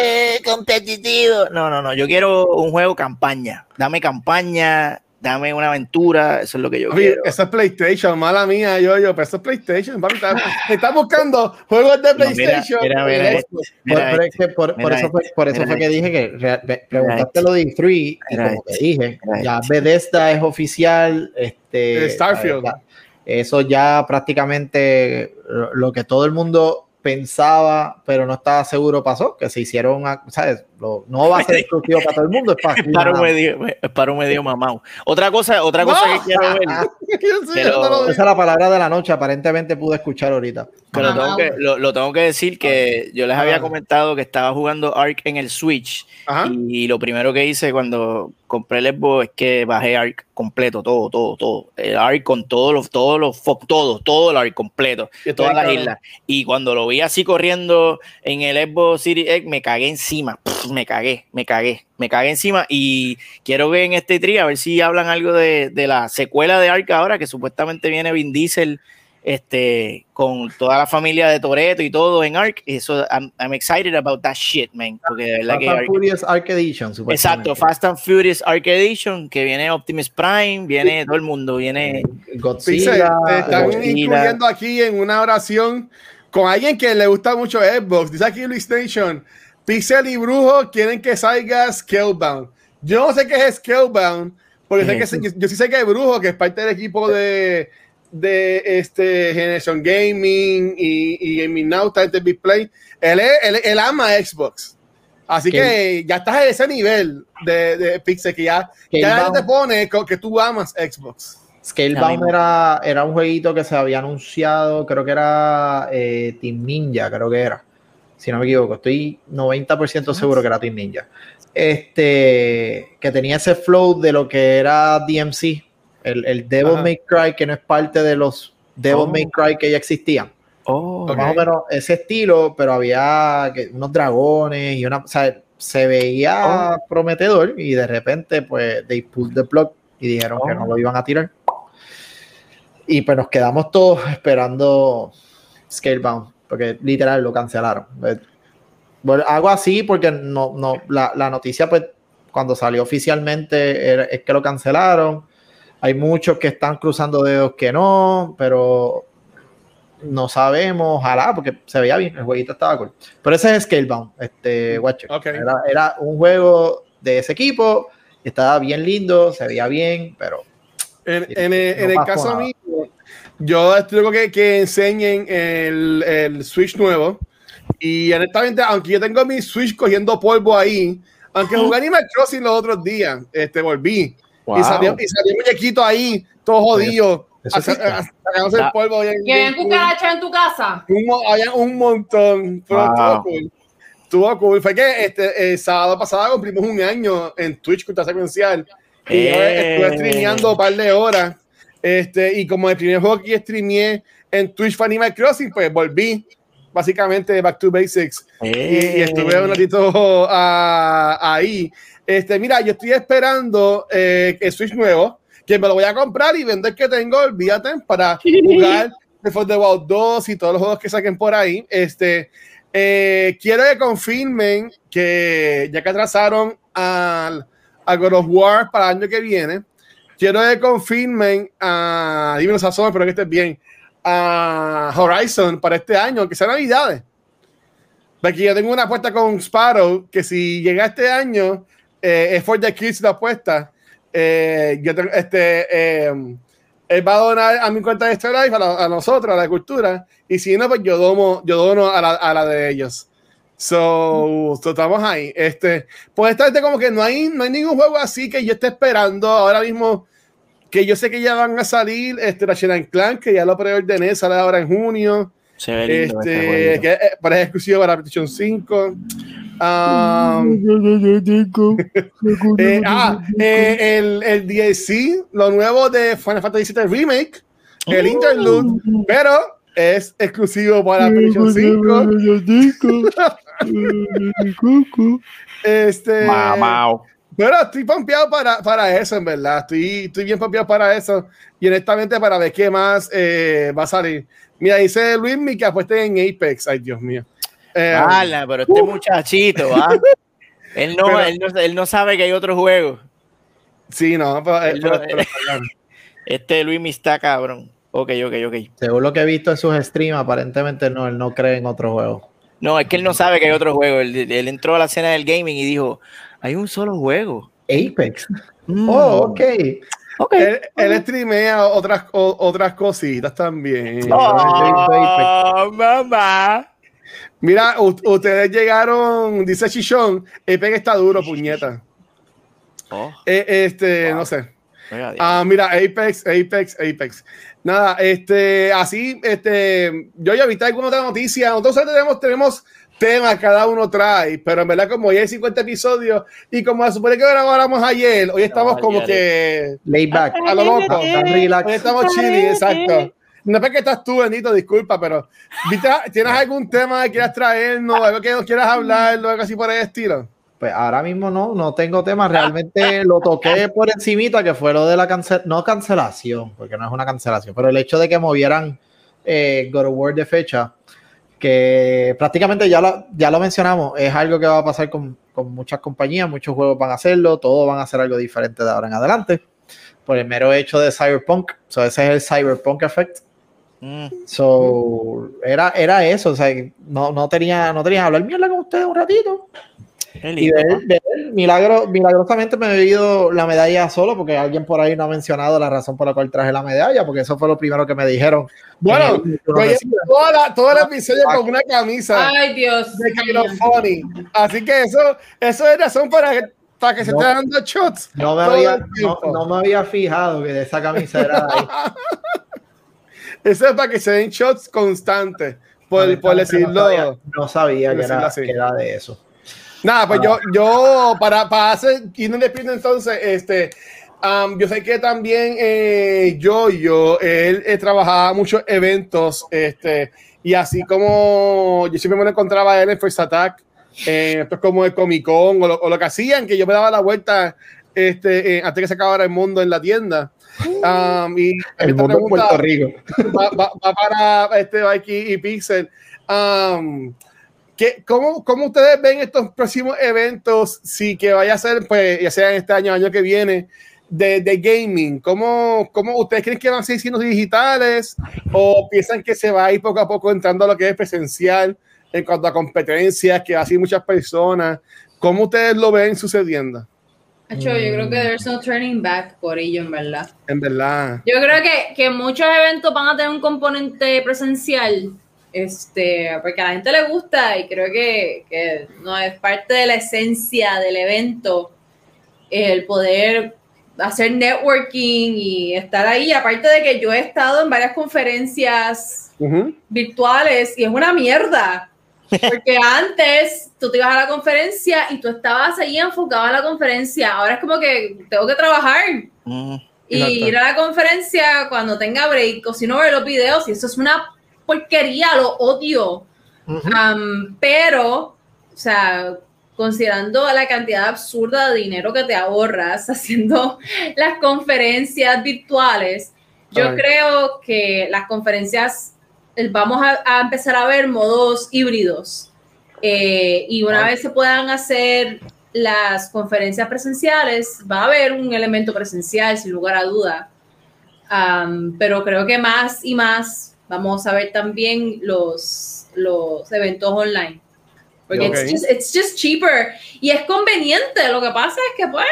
Eh, competitivo. No, no, no. Yo quiero un juego campaña. Dame campaña, dame una aventura. Eso es lo que yo Papi, quiero. eso es PlayStation, mala mía, yo, yo, pero eso es PlayStation, papi. Está, está buscando juegos de PlayStation. mira, mira, esto. por, eso fue, por eso mira fue que dije que preguntaste lo de E3 y como te dije, ya Bethesda es oficial, este Eh, Starfield. Eso ya prácticamente lo, que todo el mundo pensaba, pero no estaba seguro pasó, que se hicieron, ¿sabes? Lo- no va a ser exclusivo para todo el mundo, es para nada más. medio, paro medio mamado. Otra cosa, otra cosa No. que quiero ver. Pero- Esa es la palabra de la noche, aparentemente pude escuchar ahorita. lo, tengo que, lo, lo tengo que decir que yo les había Ah. comentado que estaba jugando Ark en el Switch Ajá. y lo primero que hice cuando compré el Xbox es que bajé Ark completo, todo, todo, todo. El Ark con todos los, todos los, todo, todo el Ark completo, Y todas las islas. Y cuando lo vi así corriendo en el Xbox Series X, me cagué encima, Pff, me cagué, me cagué, me cagué encima y quiero ver en este tri a ver si hablan algo de, de la secuela de Ark ahora, que supuestamente viene Vin Diesel este, con toda la familia de Toreto y todo en Ark. Eso, I'm, I'm excited about that shit, man. Porque de verdad Fast que and Ark- Furious Arc Edition. Exacto, Fast and Furious Ark Edition, que viene Optimus Prime, viene todo el mundo, viene. Pixel, Godzilla, te están Godzilla. incluyendo aquí en una oración con alguien que le gusta mucho Xbox. Dice aquí Luis Station, Pixel y Brujo quieren que salga Scalebound. Yo no sé qué es Scalebound, porque sé ¿Qué que yo, yo sí sé que es Brujo, que es parte del equipo de, de este Generation Gaming y, y Gaming Now, está en Big Play. Él, es- él, él ama Xbox. Así ¿Qué? que ya estás a ese nivel de, de Pixel que ya, ya te pone que tú amas Xbox. Scalebound era, era un jueguito que se había anunciado, creo que era eh, Team Ninja, creo que era. Si no me equivoco, estoy 90% seguro que era Team Ninja. Este, que tenía ese flow de lo que era DMC, el, el Devil Ajá. May Cry, que no es parte de los Devil Oh. May Cry que ya existían. Oh, Ok. Más o menos ese estilo, pero había unos dragones y una, o sea, se veía prometedor y de repente, pues, they pulled the plug y dijeron que Oh. no lo iban a tirar. Y pues nos quedamos todos esperando Scalebound, porque literal lo cancelaron. Eh, Bueno, hago así porque no, no, la, la noticia, pues, cuando salió oficialmente era- es que lo cancelaron. Hay muchos que están cruzando dedos que no, pero no sabemos, ojalá, porque se veía bien, el jueguito estaba cool. Pero ese es Scalebound, este Watcher. Ok. Era, era un juego de ese equipo, estaba bien lindo, se veía bien, pero En, el, no en el pasó caso nada. mío, yo estoy loco que, que enseñen el, el Switch nuevo. Y honestamente, aunque yo tengo mi Switch cogiendo polvo ahí, aunque jugué Animal Crossing los otros días, este, volví. wow. Y salió, y salió un muñequito ahí, todo jodido, sacándose el polvo. bien- ¿Y habían cucarachas en tu casa? Un había un montón. Pero Wow. estuvo cool. Estuvo cool. Fue que este, el sábado pasado cumplimos un año en Twitch Cultura Secuencial. Y yo Eh. estuve streameando un par de horas. Este, y como el primer juego que streameé en Twitch fue Animal Crossing, pues volví básicamente back to basics. Y, y estuve un ratito ah, ahí. Este, mira, yo estoy esperando eh, el Switch nuevo, que me lo voy a comprar y vender que tengo, olvídate, para jugar Before the Wild 2 y todos los juegos que saquen por ahí. Este, eh, quiero que confirmen que ya que atrasaron al, a God of War para el año que viene, quiero que confirmen a, que estés bien, a Horizon para este año, que sea Navidades. Porque yo tengo una apuesta con Sparrow que si llega este año, eh, es for the kids la apuesta. Eh, yo este, eh, él va a donar a mi cuenta de Extra Life, a, la- nosotros, a la cultura, y si no, pues yo dono, yo dono a la, a la de ellos. So, so estamos ahí. Este, pues esta gente como que no hay, no hay ningún juego así que yo esté esperando ahora mismo, que yo sé que ya van a salir, este, Ratchet Clank, que ya lo preordené, sale ahora en junio. Se ve lindo Este, este que eh, para es exclusivo para PlayStation 5. Um, eh, ah, eh, el, el DLC, lo nuevo de Final Fantasy VII Remake, el Interlude, pero es exclusivo para PlayStation 5. este, Mamao. pero estoy pompeado para, para eso, en verdad. Estoy, estoy bien pompeado para eso. Y honestamente, para ver qué más eh, va a salir. Mira, dice Luis que apueste en Apex. Ay, Dios mío. Eh, Ala, pero este muchachito, ¿ah? él, no, Pero- él, no, él no sabe que hay otro juego. sí, no, pero, eh, Él pero- Este Luis me está cabrón. Ok, ok, ok. Según lo que he visto en sus streams, aparentemente no, él no cree en otro juego. No, es que él no sabe que hay otro juego. Él, él entró a la escena del gaming y dijo, hay un solo juego. Apex. Mm, Oh, ok. ok. él, él streamea otras, o- otras cositas también. Oh, mamá. Mira, ustedes llegaron, dice Chichón, Apex está duro, puñeta. Oh, Eh, este, no sé. oiga. Ah, mira, Apex, Apex, Apex. Nada, este, así, este, yo ya vi alguna otra noticia. Nosotros tenemos, tenemos temas, cada uno trae, pero en verdad, como ya hay 50 episodios y como se supone que grabáramos ayer, hoy estamos No, como que Laid back. a lo loco. Tan relax. Hoy estamos chilling, exacto. No es que estás tú, Benito, disculpa, pero ¿viste- ¿tienes algún tema que quieras traernos, algo que nos quieras hablar, algo así por el estilo? Pues ahora mismo no, no tengo tema. Realmente lo toqué por encimita, que fue lo de la cancel no cancelación, porque no es una cancelación, pero el hecho de que movieran eh, God of War de fecha, que prácticamente ya lo, ya lo mencionamos, es algo que va a pasar con, con muchas compañías, muchos juegos van a hacerlo, todos van a hacer algo diferente de ahora en adelante, por el mero hecho de Cyberpunk. So, ese es el Cyberpunk Effect. Mm, So, era, era eso, o sea, no, no tenía, no tenía que hablar mierda con ustedes un ratito. Y de él, de él, milagro, milagrosamente me he ido la medalla solo porque alguien por ahí no ha mencionado la razón por la cual traje la medalla, porque eso fue lo primero que me dijeron. Bueno, En el- pues, toda la, todo el episodio con una camisa. Ay, Dios. de of Funny. Así que eso, eso es razón para que, para que se No. esté dando shots. no, me había, no, me había fijado que de esa camisa era de ahí. Eso es para que se den shots constantes, por, por No decirlo. sabía, no sabía era, que era de eso. Nada, pues yo, yo, para, para hacer, y no despido entonces, este, um, yo sé que también eh, yo, yo, él eh, trabajaba muchos eventos, este, y así como yo siempre me lo encontraba a él en First Attack, eh, esto es como el Comic Con o lo, o lo que hacían, que yo me daba la vuelta este, eh, antes que se acabara el mundo en la tienda. Um, y El mundo pregunta- Puerto Rico. va, va- va para este Mikey y Pixel. Um, ¿qué- cómo, cómo ustedes ven estos próximos eventos? Si que vaya a ser, pues, ya sea en este año, año que viene, de, de gaming. ¿Cómo, ¿Cómo ustedes creen que van a seguir siendo digitales? ¿O piensan que se va a ir poco a poco entrando a lo que es presencial en cuanto a competencias, que así muchas personas? ¿Cómo ustedes lo ven sucediendo? Acho, yo creo que there's no turning back por ello, en verdad. En verdad. Yo creo que, que muchos eventos van a tener un componente presencial, este, porque a la gente le gusta y creo que, que no es parte de la esencia del evento el poder hacer networking y estar ahí. Aparte de que yo he estado en varias conferencias Ujú. virtuales y es una mierda. Porque antes tú te ibas a la conferencia y tú estabas ahí enfocado en la conferencia. Ahora es como que tengo que trabajar Mm, y Exacto. ir a la conferencia cuando tenga break o si no ver los videos y eso es una porquería, lo odio. Pero, o sea, considerando la cantidad absurda de dinero que te ahorras haciendo las conferencias virtuales, yo Ay. creo que las conferencias vamos a, a empezar a ver modos híbridos. Eh, y una vez se puedan hacer las conferencias presenciales, va a haber un elemento presencial, sin lugar a duda. Pero creo que más y más vamos a ver también los, los eventos online. Porque Ok. it's, just, it's just cheaper y es conveniente. Lo que pasa es que, pues,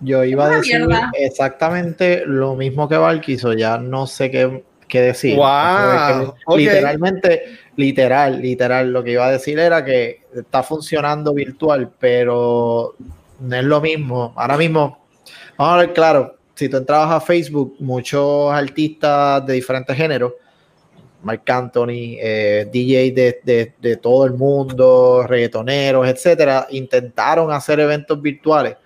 Yo iba a decir mierda. exactamente lo mismo que Valkyso, ya no sé qué, qué decir. Wow. Literalmente, literal, literal, lo que iba a decir era que está funcionando virtual, pero no es lo mismo. Ahora mismo, vamos a ver, claro, si tú entrabas a Facebook, muchos artistas de diferentes géneros Mark Anthony, eh, DJ de, de, de, todo el mundo, reggaetoneros, etcétera, intentaron hacer eventos virtuales,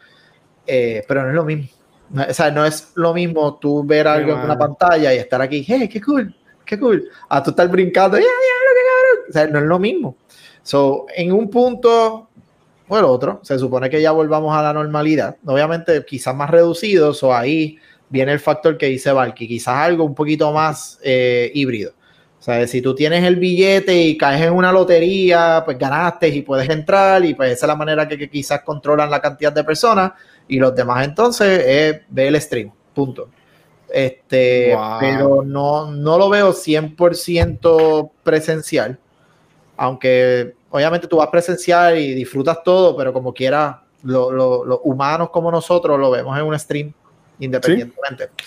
eh, pero no es lo mismo. O sea, no es lo mismo tú ver algo en una pantalla y estar aquí, hey, qué cool, qué cool, a tú estar brincando, ya, ya, lo que O sea, no es lo mismo. So, en un punto o el otro, se supone que ya volvamos a la normalidad, obviamente quizás más reducidos, o ahí viene el factor que dice Valky, quizás algo un poquito más eh, híbrido. O sea, si tú tienes el billete y caes en una lotería, pues ganaste y puedes entrar y pues esa es la manera que, que quizás controlan la cantidad de personas y los demás entonces es ver el stream, punto. Este, wow. pero no, no lo veo 100% presencial, aunque obviamente tú vas presencial y disfrutas todo, pero como quiera, los lo, lo humanos como nosotros lo vemos en un stream independientemente. ¿Sí?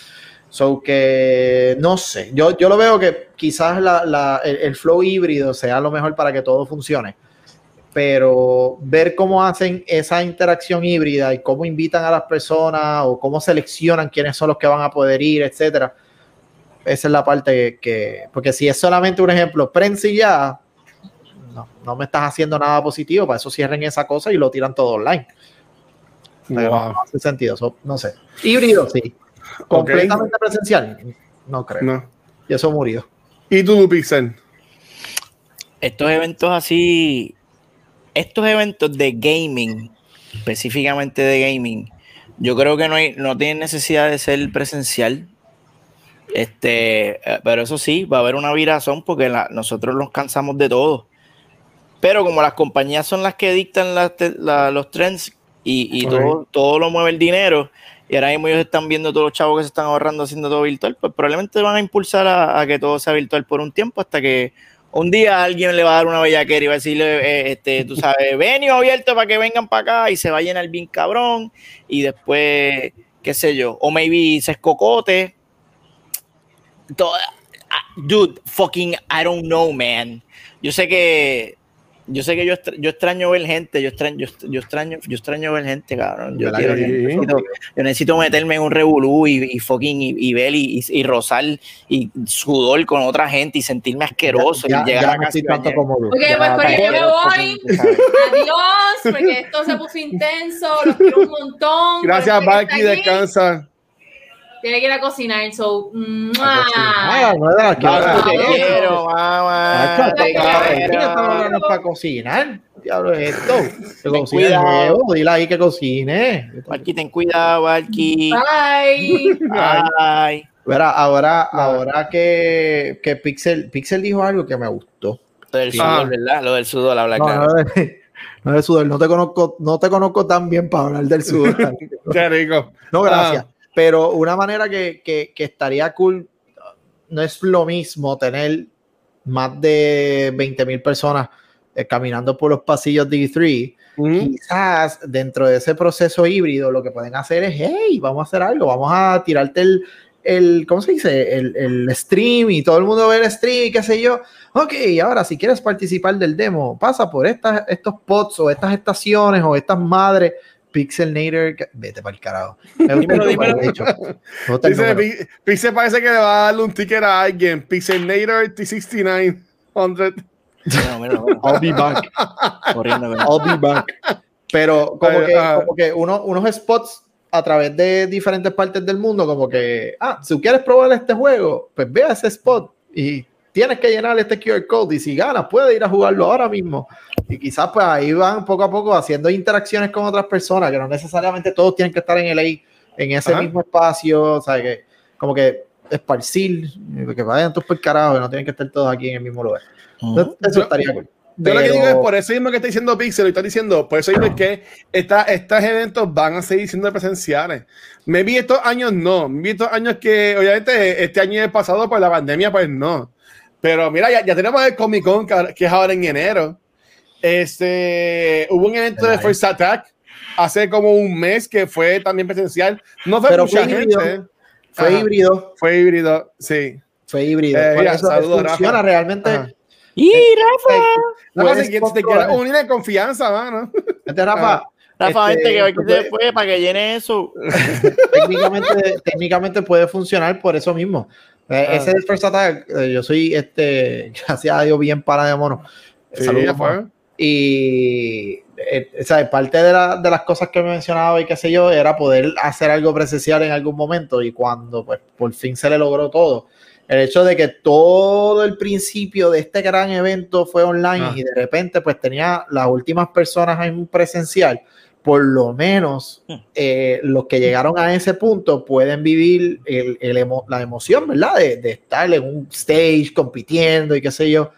So que no sé, yo, yo lo veo que quizás la, la, el, el, flow híbrido sea lo mejor para que todo funcione, pero ver cómo hacen esa interacción híbrida y cómo invitan a las personas o cómo seleccionan quiénes son los que van a poder ir, etcétera, esa es la parte que, porque si es solamente un ejemplo, prensa y ya, no, no me estás haciendo nada positivo, para eso cierren esa cosa y lo tiran todo online. Wow. No, no hace sentido, so, no sé. Híbrido, sí. Completamente okay. presencial, no creo. No. Y eso murió. ¿Y tú, Pixel? Estos eventos así, estos eventos de gaming, específicamente de gaming, yo creo que no, hay, no tienen necesidad de ser presencial. Este, pero eso sí, va a haber una virazón porque la, nosotros nos cansamos de todo. Pero como las compañías son las que dictan la, la, los trends y, y okay. todo, todo lo mueve el dinero, y ahora mismo ellos están viendo todos los chavos que se están ahorrando haciendo todo virtual, pues probablemente van a impulsar a, a, que todo sea virtual por un tiempo hasta que un día alguien le va a dar una bellaquera y va a decirle, eh, este, tú sabes, venio abierto para que vengan para acá y se va a llenar bien cabrón y después, qué sé yo, o maybe se escocote. Todo, dude, fucking, I don't know, man. Yo sé que yo sé que yo, yo extraño ver gente, yo extraño, yo, yo, extraño, yo extraño ver gente, cabrón. Yo, quiero, yo, necesito, yo necesito, meterme en un revolú y, y fucking y, y ver y, y, rozar y sudor con otra gente y sentirme asqueroso ya, y llegar ya a casa. tanto como Ok, pues por ahí yo me voy. Adiós, porque esto se puso intenso, los quiero un montón. Gracias, Baki, descansa. Tiene que ir a cocinar, so. Ah, te quiero, mamá. para cocinar. Diablo es esto. Que cocine nuevo, dile ahí que cocine. Barqui, ten cuidado, Barqui. Bye. Bye. Verá, ahora, ahora que, que Pixel, Pixel dijo algo que me gustó. Lo del sudor, ah. ¿verdad? Lo del sudor, habla no, claro. No del sudor, no te conozco, no te conozco tan bien para hablar del sudor. Qué rico. No, gracias. Pero una manera que, que, que, estaría cool, no es lo mismo tener más de 20 mil personas eh, caminando por los pasillos de E3. Mm. Quizás dentro de ese proceso híbrido lo que pueden hacer es, hey, vamos a hacer algo, vamos a tirarte el, el ¿cómo se dice? El, el, stream y todo el mundo ve el stream y qué sé yo. Ok, ahora si quieres participar del demo, pasa por estas, estos pods o estas estaciones o estas madres Pixelnator, vete para el carajo. dímelo, dímelo. No Dice, Pixel parece que le va a darle un ticket a alguien. Pixelnator T6900. No, no, I'll be back. I'll be back. Pero como que, como que uno, unos spots a través de diferentes partes del mundo, como que, ah, si quieres probar este juego, pues ve a ese spot y tienes que llenar este QR code y si ganas, puedes ir a jugarlo ahora mismo. Y quizás pues ahí van poco a poco haciendo interacciones con otras personas, que no necesariamente todos tienen que estar en el en ese Ajá. mismo espacio, o sea, que como que esparcir, que vayan todos por el carajo, que no tienen que estar todos aquí en el mismo lugar. Entonces, eso yo, estaría cool. Yo Pero... lo que digo es por eso mismo que está diciendo Pixel, y está diciendo, por eso mismo es que esta, estos eventos van a seguir siendo presenciales. Me vi estos años no, me vi estos años que, obviamente, este año pasado por la pandemia, pues no. Pero mira, ya, ya tenemos el Comic Con que es ahora en enero. Este, hubo un evento de First Attack hace como un mes que fue también presencial. No fue Pero mucha fue gente. Híbrido. Fue Ajá. híbrido. Fue híbrido, sí. Fue híbrido. Eh, Por mira, eso saludos, funciona Rafa. realmente. Ajá. ¡Y Rafa! No, Puedes si, te quieres unir en confianza, mano. Este, Rafa, Rafa, este, vente que puede- después para que llene eso. técnicamente, técnicamente puede funcionar por eso mismo. Eh, Ah. Ese es el first attack. Eh, yo soy, este, gracias a Dios, bien para de mono. Sí, Saludos, ya. Y eh, o sea, parte de, la- de las cosas que me mencionaba y qué sé yo era poder hacer algo presencial en algún momento y cuando pues por fin se le logró todo. El hecho de que todo el principio de este gran evento fue online Ah. y de repente pues tenía las últimas personas en presencial, por lo menos eh, los que llegaron a ese punto pueden vivir el- el emo- la emoción, ¿verdad? De, de estar en un stage compitiendo y qué sé yo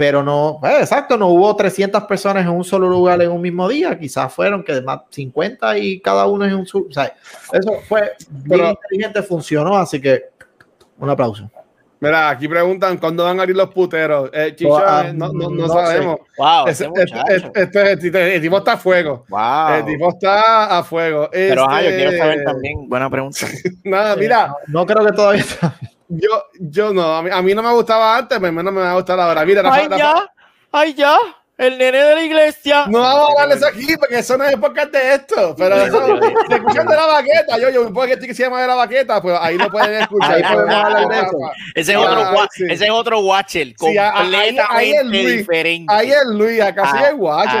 pero no, pues, exacto, no hubo 300 personas en un solo lugar en un mismo día, quizás fueron que más 50 y cada uno en un o sea, eso fue bien Pero- inteligente, funcionó, así que un aplauso. Mira, aquí preguntan cuándo van a abrir los puteros. Eh, Chicho, Oh, ah, eh, no, no, no no sabemos. Wow, este, este- este- este- el tipo está a fuego. Wow. El tipo está a fuego. Pero ajá, yo Este, quiero saber también. Buena pregunta. Nada, mira, No, no creo que todavía está. Yo, yo no, a mí, a mí no me gustaba antes, pero menos me va a gustar ahora. Mira, Rafa- Ay, Rafa- ya. Ay, ya. El nene de la iglesia. No vamos a hablar eso aquí porque eso no es podcast de esto. Pero eso, si escuchan de la baqueta, yo, yo, un podcast que se llama de la baqueta, pues ahí lo pueden escuchar. Ahí podemos hablar de eso. Ese es Ah, otro, gua- sí. ese es otro Watcher. Sí, a- a- ahí- completamente ahí es Luis. diferente. Ahí es Luis, acá sí Ah, es guacho.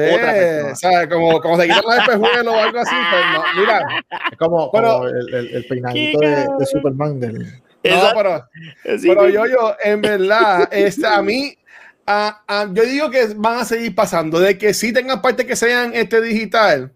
Gua- otra eh, persona. ¿sabes? Como, como se quitan los espejuelos o algo así. Pues no, mira, Es como, Pero- como el, el- el peinadito de, de Superman. Del, no, pero, pero yo, yo, en verdad, este, a mí, a- a- yo digo que van a seguir pasando, de que sí tengan parte que sean este digital.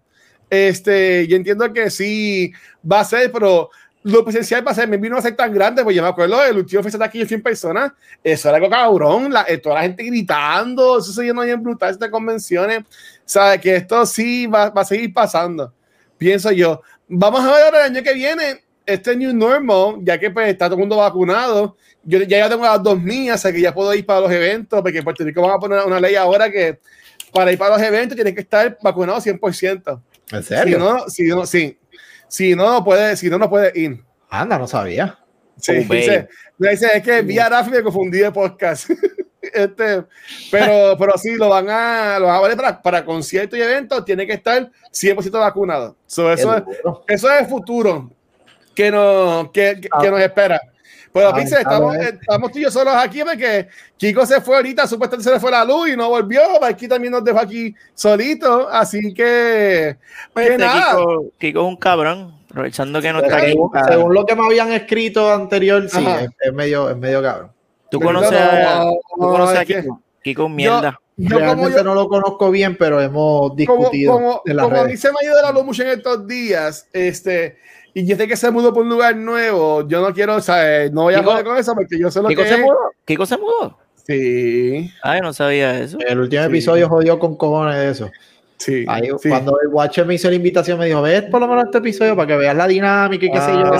Este, yo entiendo que sí va a ser, pero lo presencial va a ser, me vino a ser tan grande, pues yo me acuerdo del último festival de aquí en 100 personas, eso era algo cabrón, la, eh, toda la gente gritando, eso se llenó bien brutal estas convenciones, sabe que esto sí va, va a seguir pasando, pienso yo. Vamos a ver ahora el año que viene, este new normal, ya que pues está todo el mundo vacunado, yo ya, ya tengo las dos mías, o sea que ya puedo ir para los eventos, porque en Puerto Rico van a poner una ley ahora que para ir para los eventos tienes que estar vacunado 100%. ¿En Si serio? no, si no, sí. Si no, no puede, si no, no puede ir. Anda, no sabía. Sí, Oh, dice, me dice, es que vi a Rafi me confundí de podcast. este, pero, pero sí, lo van a, lo van a valer para, para conciertos y eventos, tiene que estar 100% vacunado. So, eso, es, eso es el futuro que nos, que, que- Ah. que nos espera. Pero Ah, Pixel, estamos, estamos tú y yo solos aquí porque Kiko se fue ahorita, supuestamente se le fue la luz y no volvió. Aquí también nos dejó aquí solito. Así que, Pues este nada. Kiko, Kiko es un cabrón, aprovechando que no está aquí. Según, según lo que me habían escrito anterior, sí, es, es medio, es medio cabrón. Tú conoces a, No, tú conoces a es que- Kiko. Kiko mierda. Yo como Realmente yo, no lo conozco bien, pero hemos como, discutido como, en las como redes. ha ido de la luz mucho en estos días, este, y yo sé que se mudó por un lugar nuevo, yo no quiero, o sea, eh, no voy a joder con eso porque yo sé lo Kiko que se es. mudó. Kiko se mudó. Sí, Ay, no sabía eso. El último Sí. episodio jodió con cojones de eso. sí. Ahí, sí. Cuando el Watcher me hizo la invitación, me dijo: Ves por lo menos este episodio para que veas la dinámica y qué sé yo.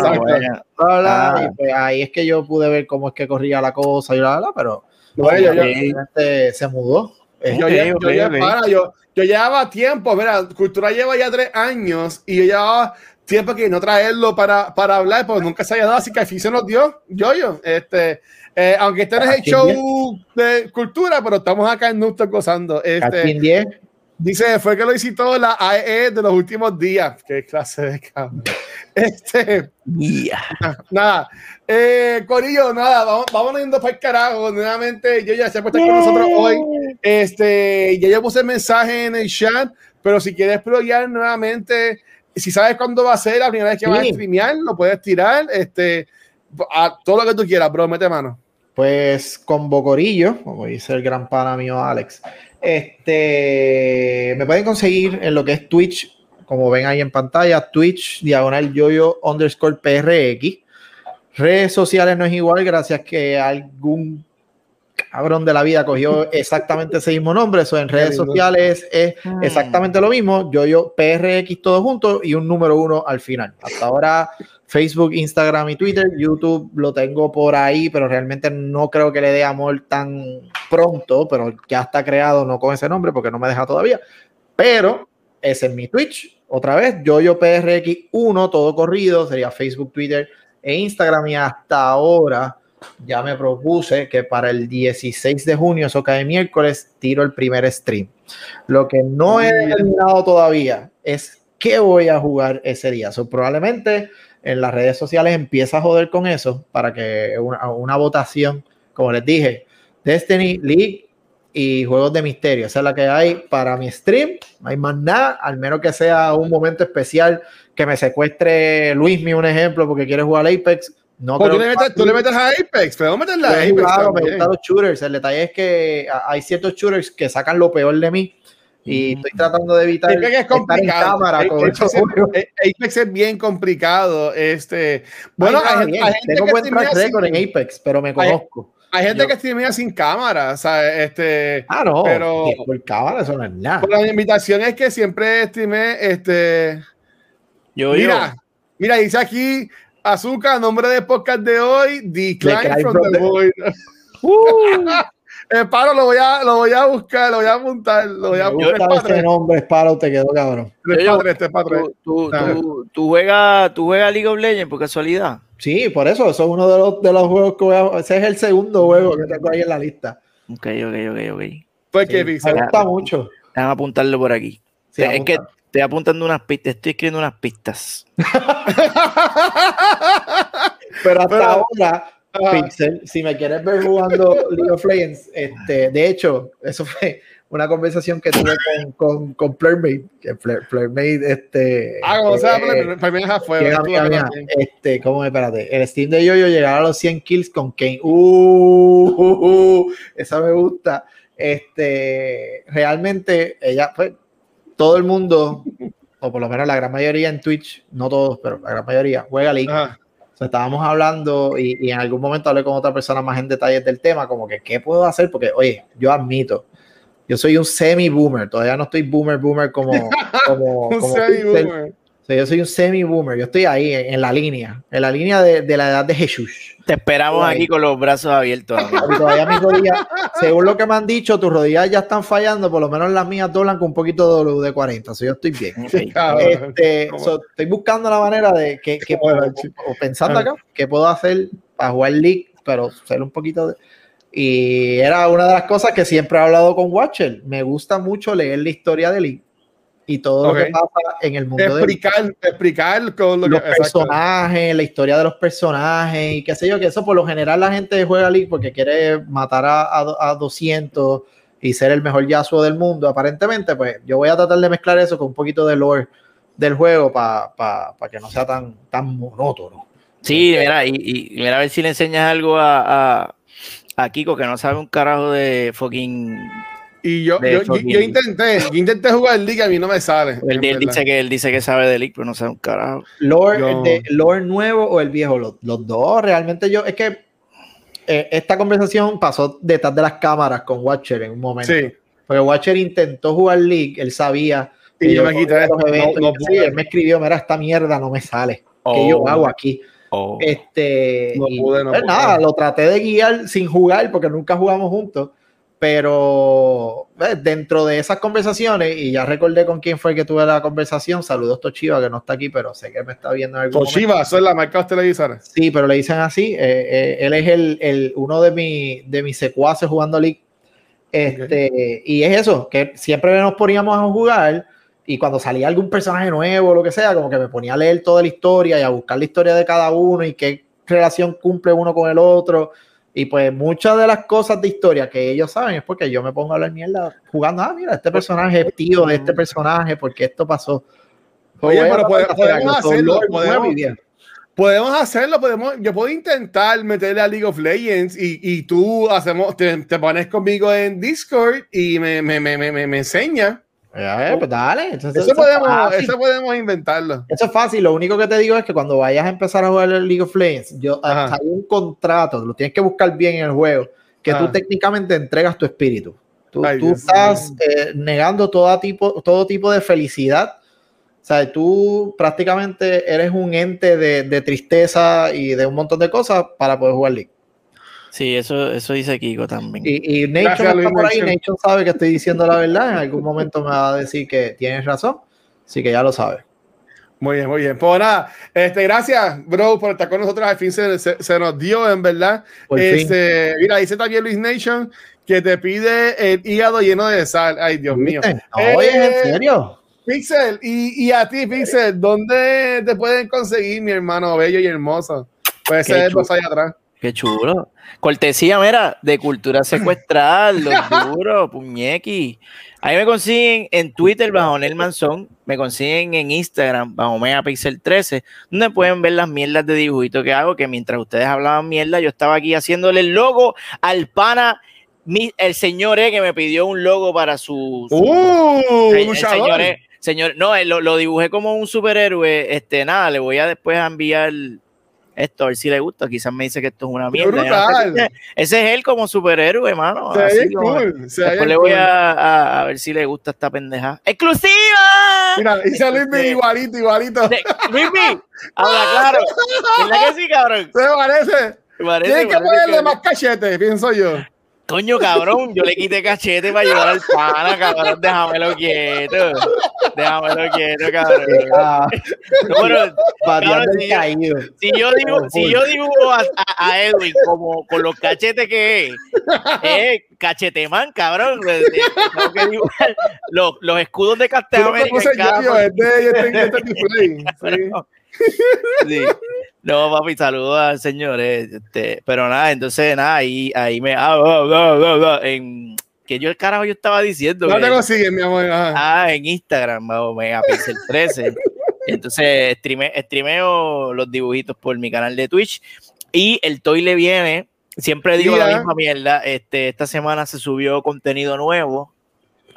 Ah, bla. Ah. Y pues ahí es que yo pude ver cómo es que corría la cosa y bla, bla, bla, pero Bueno, yo- se mudó. Yo, Ok, ya- yo, ok, ya- ok. para, yo, yo llevaba tiempo, mira, Cultura lleva ya tres años y yo llevaba tiempo que no traerlo para, para hablar, porque nunca se había dado, así que al fin se nos dio, yo, yo, este, eh, aunque este no es el show de cultura, pero estamos acá en Nusto gozando. Este, en 10, dice, fue que lo visitó la AE de los últimos días. Qué clase de cabrón. Este, Yeah. nada, eh, Corillo, nada, vamos, vamos yendo para el carajo. Nuevamente, yo ya se puede estar con nosotros hoy. Este, ya yo puse el mensaje en el chat, pero si quieres probar nuevamente, si sabes cuándo va a ser la primera vez que vas a Sí. streamear, lo puedes tirar. Este, a todo lo que tú quieras, bro, mete mano. Pues con Bocorillo, como dice el gran pana mío Alex, este, me pueden conseguir en lo que es Twitch, como ven ahí en pantalla, Twitch, diagonal yoyo underscore PRX. Redes sociales no es igual, gracias que algún cabrón de la vida cogió exactamente ese mismo nombre. Eso en redes sociales es exactamente lo mismo. Yoyo PRX todo junto y un número uno al final. Hasta ahora Facebook, Instagram y Twitter. YouTube lo tengo por ahí, pero realmente no creo que le dé amor tan pronto, pero ya está creado, no con ese nombre porque no me deja todavía. Pero ese es mi Twitch. Otra vez, Yoyo PRX1, todo corrido, sería Facebook, Twitter e Instagram. Y hasta ahora ya me propuse que para el 16 de junio, eso cae miércoles, tiro el primer stream. Lo que no he terminado todavía es qué voy a jugar ese día. So, probablemente en las redes sociales empieza a joder con eso para que una, una votación, como les dije, Destiny, League y juegos de misterio. Esa es la que hay para mi stream. No hay más nada, al menos que sea un momento especial que me secuestre Luismi, un ejemplo, porque quiere jugar Apex. No Pues creo tú, le metes, tú le metes a Apex, pero vamos a Yo Apex. jugado, me gustan los shooters. El detalle es que hay ciertos shooters que sacan lo peor de mí y estoy tratando de evitar Apex es estar en complicado. cámara con Apex es-. Apex es bien complicado. Este, bueno, Ay, hay, bien, hay gente tengo que buen track record sin- en Apex, pero me Hay- conozco. Hay gente Yo- que streamea sin cámara, ¿sabes? Este, Ah, no, pero- por cámara eso no es nada. pero la invitación es que siempre streamee, este, Yo, mira, mira, dice aquí, Azúcar, nombre de podcast de hoy, Decline Decline from, from the the- Void. Uh, Eh, paro, lo voy, a, lo voy a buscar, lo voy a apuntar, lo voy a buscar. ese nombre, Sparrow, te quedó cabrón. tú, tú, tú, tú juegas, tú juegas League of Legends por casualidad. Sí, por eso, eso es uno de los, de los juegos que voy a... Ese es el segundo juego que tengo ahí en la lista. Ok, ok, ok, ok. Pues Sí, que me gusta mucho. Déjame apuntarlo por aquí. Sí, es que estoy apuntando unas pistas, estoy escribiendo unas pistas. Pero hasta Pero- ahora, Ajá. Pixel, si me quieres ver jugando League of Legends, este, de hecho, eso fue una conversación que tuve con, con, con Flirmate, que Flir- Flirmate, este... Ah, como sea, eh, para mí es afuera. este, ¿cómo es? Espérate, el Steam de Yoyo llegar a los 100 kills con Kane. Uh, uh, uh, esa me gusta. Este, realmente, ella, pues, todo el mundo, o por lo menos la gran mayoría en Twitch, no todos, pero la gran mayoría, juega League. Ajá. Sea, estábamos hablando y, y en algún momento hablé con otra persona más en detalles del tema, como que, ¿qué puedo hacer? Porque, oye, yo admito, yo soy un semi-boomer, todavía no estoy boomer, boomer como, como, Un como semi Yo soy un semi-boomer, yo estoy ahí en, en la línea, en la línea de, de la edad de Jesús. Te esperamos aquí con los brazos abiertos. todavía mis rodillas, según lo que me han dicho, tus rodillas ya están fallando, por lo menos las mías doblan con un poquito de W40, o sea, yo estoy bien. Cabrón. Este, so, estoy buscando la manera de que, que puedo- o pensando acá, qué puedo hacer para jugar League, pero ser un poquito de... Y era una de las cosas que siempre he hablado con Watcher. Me gusta mucho leer la historia de League y todo lo que pasa en el mundo de explicar, explicar con lo que los exacto. personajes, la historia de los personajes y qué sé yo, que eso por lo general la gente juega League porque quiere matar a, a, a 200 y ser el mejor Yasuo del mundo. Aparentemente, pues yo voy a tratar de mezclar eso con un poquito de lore del juego para que no sea tan, tan monótono. Sí, mira, y, y mira a ver si le enseñas algo a, a, a Kiko que no sabe un carajo de fucking. Y yo, yo, yo, fucking- yo intenté, yo intenté jugar League, a mí no me sale. Él, él dice que él dice que sabe de League, pero no sabe un carajo. Lore, Yo- de, lore nuevo o el viejo, los, los dos, realmente yo, es que eh, esta conversación pasó detrás de las cámaras con Watcher en un momento. Sí. Porque Watcher intentó jugar League, él sabía. Y yo me quité, los no- eventos, no sí, pude. él me escribió, mira, esta mierda no me sale. ¿Qué Oh. yo hago aquí? Oh. Este, No pude, no pues, pude. nada, lo traté de guiar sin jugar porque nunca jugamos juntos. Pero pues, dentro de esas conversaciones, y ya recordé con quién fue el que tuve la conversación, saludos Toshiba, que no está aquí, pero sé que me está viendo en algún momento. Toshiba, eso es la marca de los televisores. Sí, pero le dicen así. eh, eh, él es el, el- uno de, mi, de mis secuaces jugando League. Este, Y es eso, que siempre nos poníamos a jugar y cuando salía algún personaje nuevo o lo que sea, como que me ponía a leer toda la historia y a buscar la historia de cada uno y qué relación cumple uno con el otro. Y pues muchas de las cosas de historia que ellos saben es porque yo me pongo a hablar mierda jugando, ah, mira, este personaje es tío de este personaje, porque esto pasó. Oye, pero tratar de podemos hacerlo, podemos-. Podemos hacerlo, podemos, yo puedo intentar meterle a League of Legends y, y tú hacemos, te, te pones conmigo en Discord y me, me, me, me, me, me enseña. Eh, pues dale. Entonces, Eso es podemos, fácil. eso podemos inventarlo. Eso es fácil. Lo único que te digo es que cuando vayas a empezar a jugar el League of Legends, yo, Ajá. hay un contrato, lo tienes que buscar bien en el juego, que tú Ajá. técnicamente entregas tu espíritu. Tú, Ay, tú estás eh, negando todo tipo, todo tipo de felicidad. O sea, tú prácticamente eres un ente de, de tristeza y de un montón de cosas para poder jugar League. Sí, eso, eso dice Kiko también. Y, y Nation Gracias, está por ahí, Nation. Sabe que estoy diciendo la verdad, en algún momento me va a decir que tienes razón, así que ya lo sabe. Muy bien, muy bien. Pues nada, este, gracias, bro, por estar con nosotros. Al fin se, se- se nos dio, en verdad. Por fin. este, Mira, dice también Luis Nation que te pide el hígado lleno de sal. Ay, Dios mío. Oye, Eh, ¿en serio? Pixel, y, y a ti, Pixel, ¿dónde te pueden conseguir, mi hermano bello y hermoso? Puede ser chulo. allá atrás. Qué chulo. Cortesía, mira, de cultura secuestral, los duros, puñequi. Ahí me consiguen en Twitter bajo Nel Manzón, me consiguen en Instagram bajo Megapixel13, donde pueden ver las mierdas de dibujito que hago, que mientras ustedes hablaban mierda, yo estaba aquí haciéndole el logo al pana, mi- el señor E que me pidió un logo para su... su- ¡Uh! el- el señor E, señor, no, eh, lo, lo dibujé como un superhéroe, este, nada, le voy a después a enviar esto, a ver si le gusta, quizás me dice que esto es una mierda. no sé ese es él como superhéroe, mano. Se ve cool. Se Después le voy cool. a, a- a ver si le gusta esta pendeja. ¡Exclusiva! Mira, dice Luis Este, igualito, igualito. de- Luismi, habla claro. ¿Verdad que sí, cabrón? Se parece. Parece- Tienes que ponerle más cachete, pienso yo. Coño, cabrón, yo le quité cachete para ayudar al pana, cabrón. Déjamelo quieto. Déjamelo quieto, cabrón. Ah, No, pero, cabrón, si yo- caído. si yo dibujo, si yo dibujo a, Edwin como con los cachetes que es, es cachetemán, cabrón. eh, Tengo que dibujar los, los escudos de yo, este, este display. Sí. Sí. No, papi, saludos al señor. eh, Este, pero nada, entonces nada, ahí, ahí me. ah, ah, ah, ah, en, que yo el carajo yo estaba diciendo. No que- te consigues, mi amor. ah, en Instagram, vamos, Megapixel 13. Entonces streame- streameo los dibujitos por mi canal de Twitch. Y el Toy le viene. Siempre digo la misma mierda. Este, esta semana se subió contenido nuevo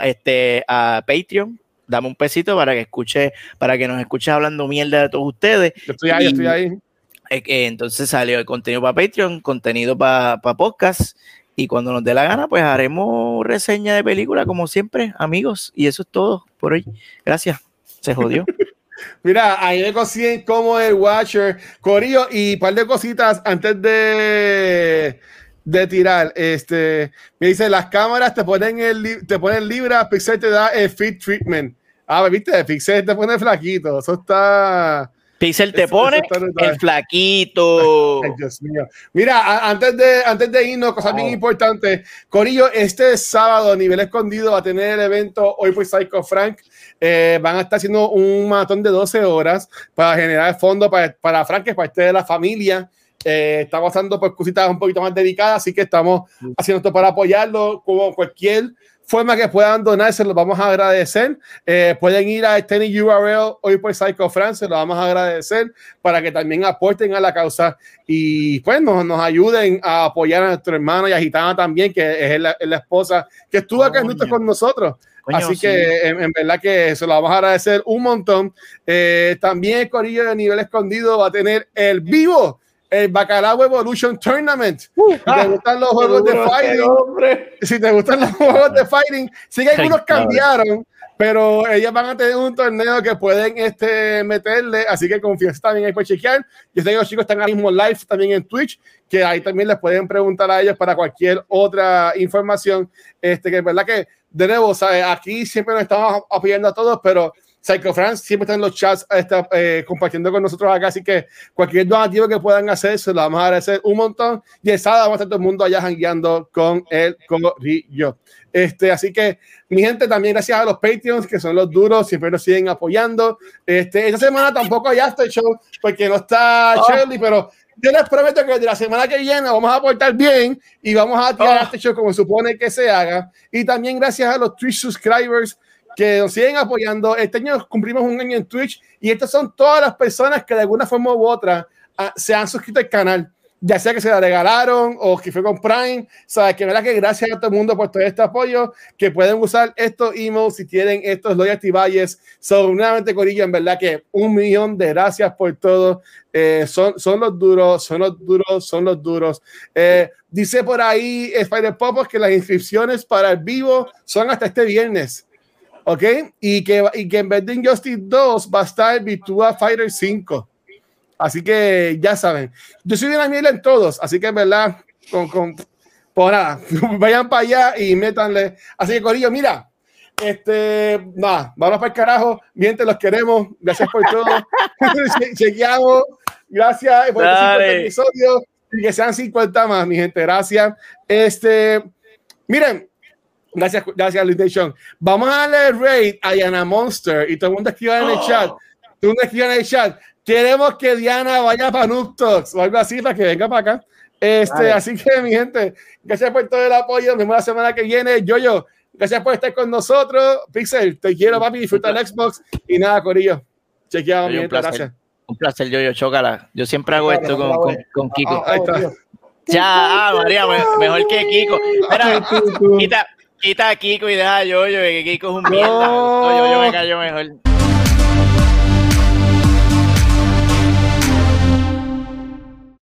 este, a Patreon. Dame un pesito para que escuche, para que nos escuches hablando mierda de todos ustedes. Yo estoy ahí, y- estoy ahí. Eh, entonces salió el contenido para Patreon, contenido para podcast. Y cuando nos dé la gana, pues haremos reseña de película, como siempre, amigos. Y eso es todo por hoy. Gracias. Se jodió. Mira, ahí me consiguen como el Watcher, Corillo, y un par de cositas antes de, de tirar. Este, me dice, las cámaras te ponen el te ponen libra, Pixel te da el fit treatment. Ah, viste, Pixel te pone flaquito. Eso está. Pixel te Eso- pone eso el flaquito. Ay, Dios mío. Mira, antes de, antes de irnos, cosas bien Wow. importantes. Corillo, este sábado, nivel escondido, va a tener el evento Hoy por Psycho Frank. Eh, van a estar haciendo un maratón de 12 horas para generar fondos para, para Frank, que es parte de la familia. Eh, estamos pasando por cositas un poquito más dedicadas, así que estamos haciendo esto para apoyarlo. Como cualquier forma que puedan donar, se los vamos a agradecer. Eh, pueden ir a este URL hoy por Psycho Frank, se los vamos a agradecer para que también aporten a la causa y pues nos, nos ayuden a apoyar a nuestro hermano y a Gitana también, que es la, es la esposa que estuvo acá. Nutres con nosotros. Coño, Así sí. que en, en verdad que se lo vamos a agradecer un montón. Eh, también el Corillo de Nivel Escondido va a tener el vivo, el Bacalao Evolution Tournament. si te gustan los juegos de fighting, si te gustan los juegos de fighting, sí que algunos cambiaron, pero ellas van a tener un torneo que pueden este, meterle, así que confianza también ahí por chequear. Yo sé que los chicos están ahora mismo live también en Twitch, que ahí también les pueden preguntar a ellos para cualquier otra información. Este, que es verdad que, de nuevo, ¿sabes? aquí siempre nos estamos apoyando a todos, pero Psycho France siempre está en los chats está, eh, compartiendo con nosotros acá, así que cualquier donativo que puedan hacer, se lo vamos a agradecer un montón. Y el sábado vamos a estar todo el mundo allá jangueando con el Corillo. Este, así que, mi gente, también gracias a los Patreons, que son los duros, siempre nos siguen apoyando. Este, esta semana tampoco hay After Show, porque no está Shirley, pero yo les prometo que de la semana que viene vamos a aportar bien y vamos a tirar Oh. After Show como supone que se haga. Y también gracias a los Twitch subscribers que nos siguen apoyando. Este año cumplimos un año en Twitch y estas son todas las personas que de alguna forma u otra ah, se han suscrito al canal. Ya sea que se la regalaron o que fue con Prime, sabes que verdad que gracias a todo el mundo por todo este apoyo, que pueden usar estos emails si tienen estos loyalty badges. So, nuevamente, Corillo, en verdad que un millón de gracias por todo. Eh, son, son los duros, son los duros, son los duros. Eh, dice por ahí Spider Popos que las inscripciones para el vivo son hasta este viernes. ¿Ok? Y que, y que en vez de Injustice 2 va a estar Virtua Fighter 5. Así que ya saben. Yo soy una miel en todos, así que en verdad, con, con por nada, vayan para allá y métanle. Así que, Corillo, mira, este, nada, vamos para el carajo. Bien, te los queremos. Gracias por todo. Che- Chequeamos. Gracias por este Dale. 50 episodios y que sean 50 más, mi gente. Gracias. Este, miren, Gracias, gracias, Lutation. Vamos a darle raid a Diana Monster y todo el mundo escriba en el chat. Todo el mundo escriba en el chat. Queremos que Diana vaya para Noob Talks o algo así para que venga para acá. Este, Vale. así que, mi gente, gracias por todo el apoyo. Nos vemos la semana que viene. Yo, yo, gracias por estar con nosotros. Pixel, te quiero, papi. Disfruta el Xbox. Y nada, Corillo. Chequeado, mi gente. placer. Gracias. Un placer, yo, yo, chócala. Yo siempre hago esto con, con, con Kiko. Ahí está. Ya, ah, María, me- mejor que Kiko. Mira, quita, quita a Kiko y deja a Yoyo, que Kiko es un mierda. No, Yoyo me cayó mejor.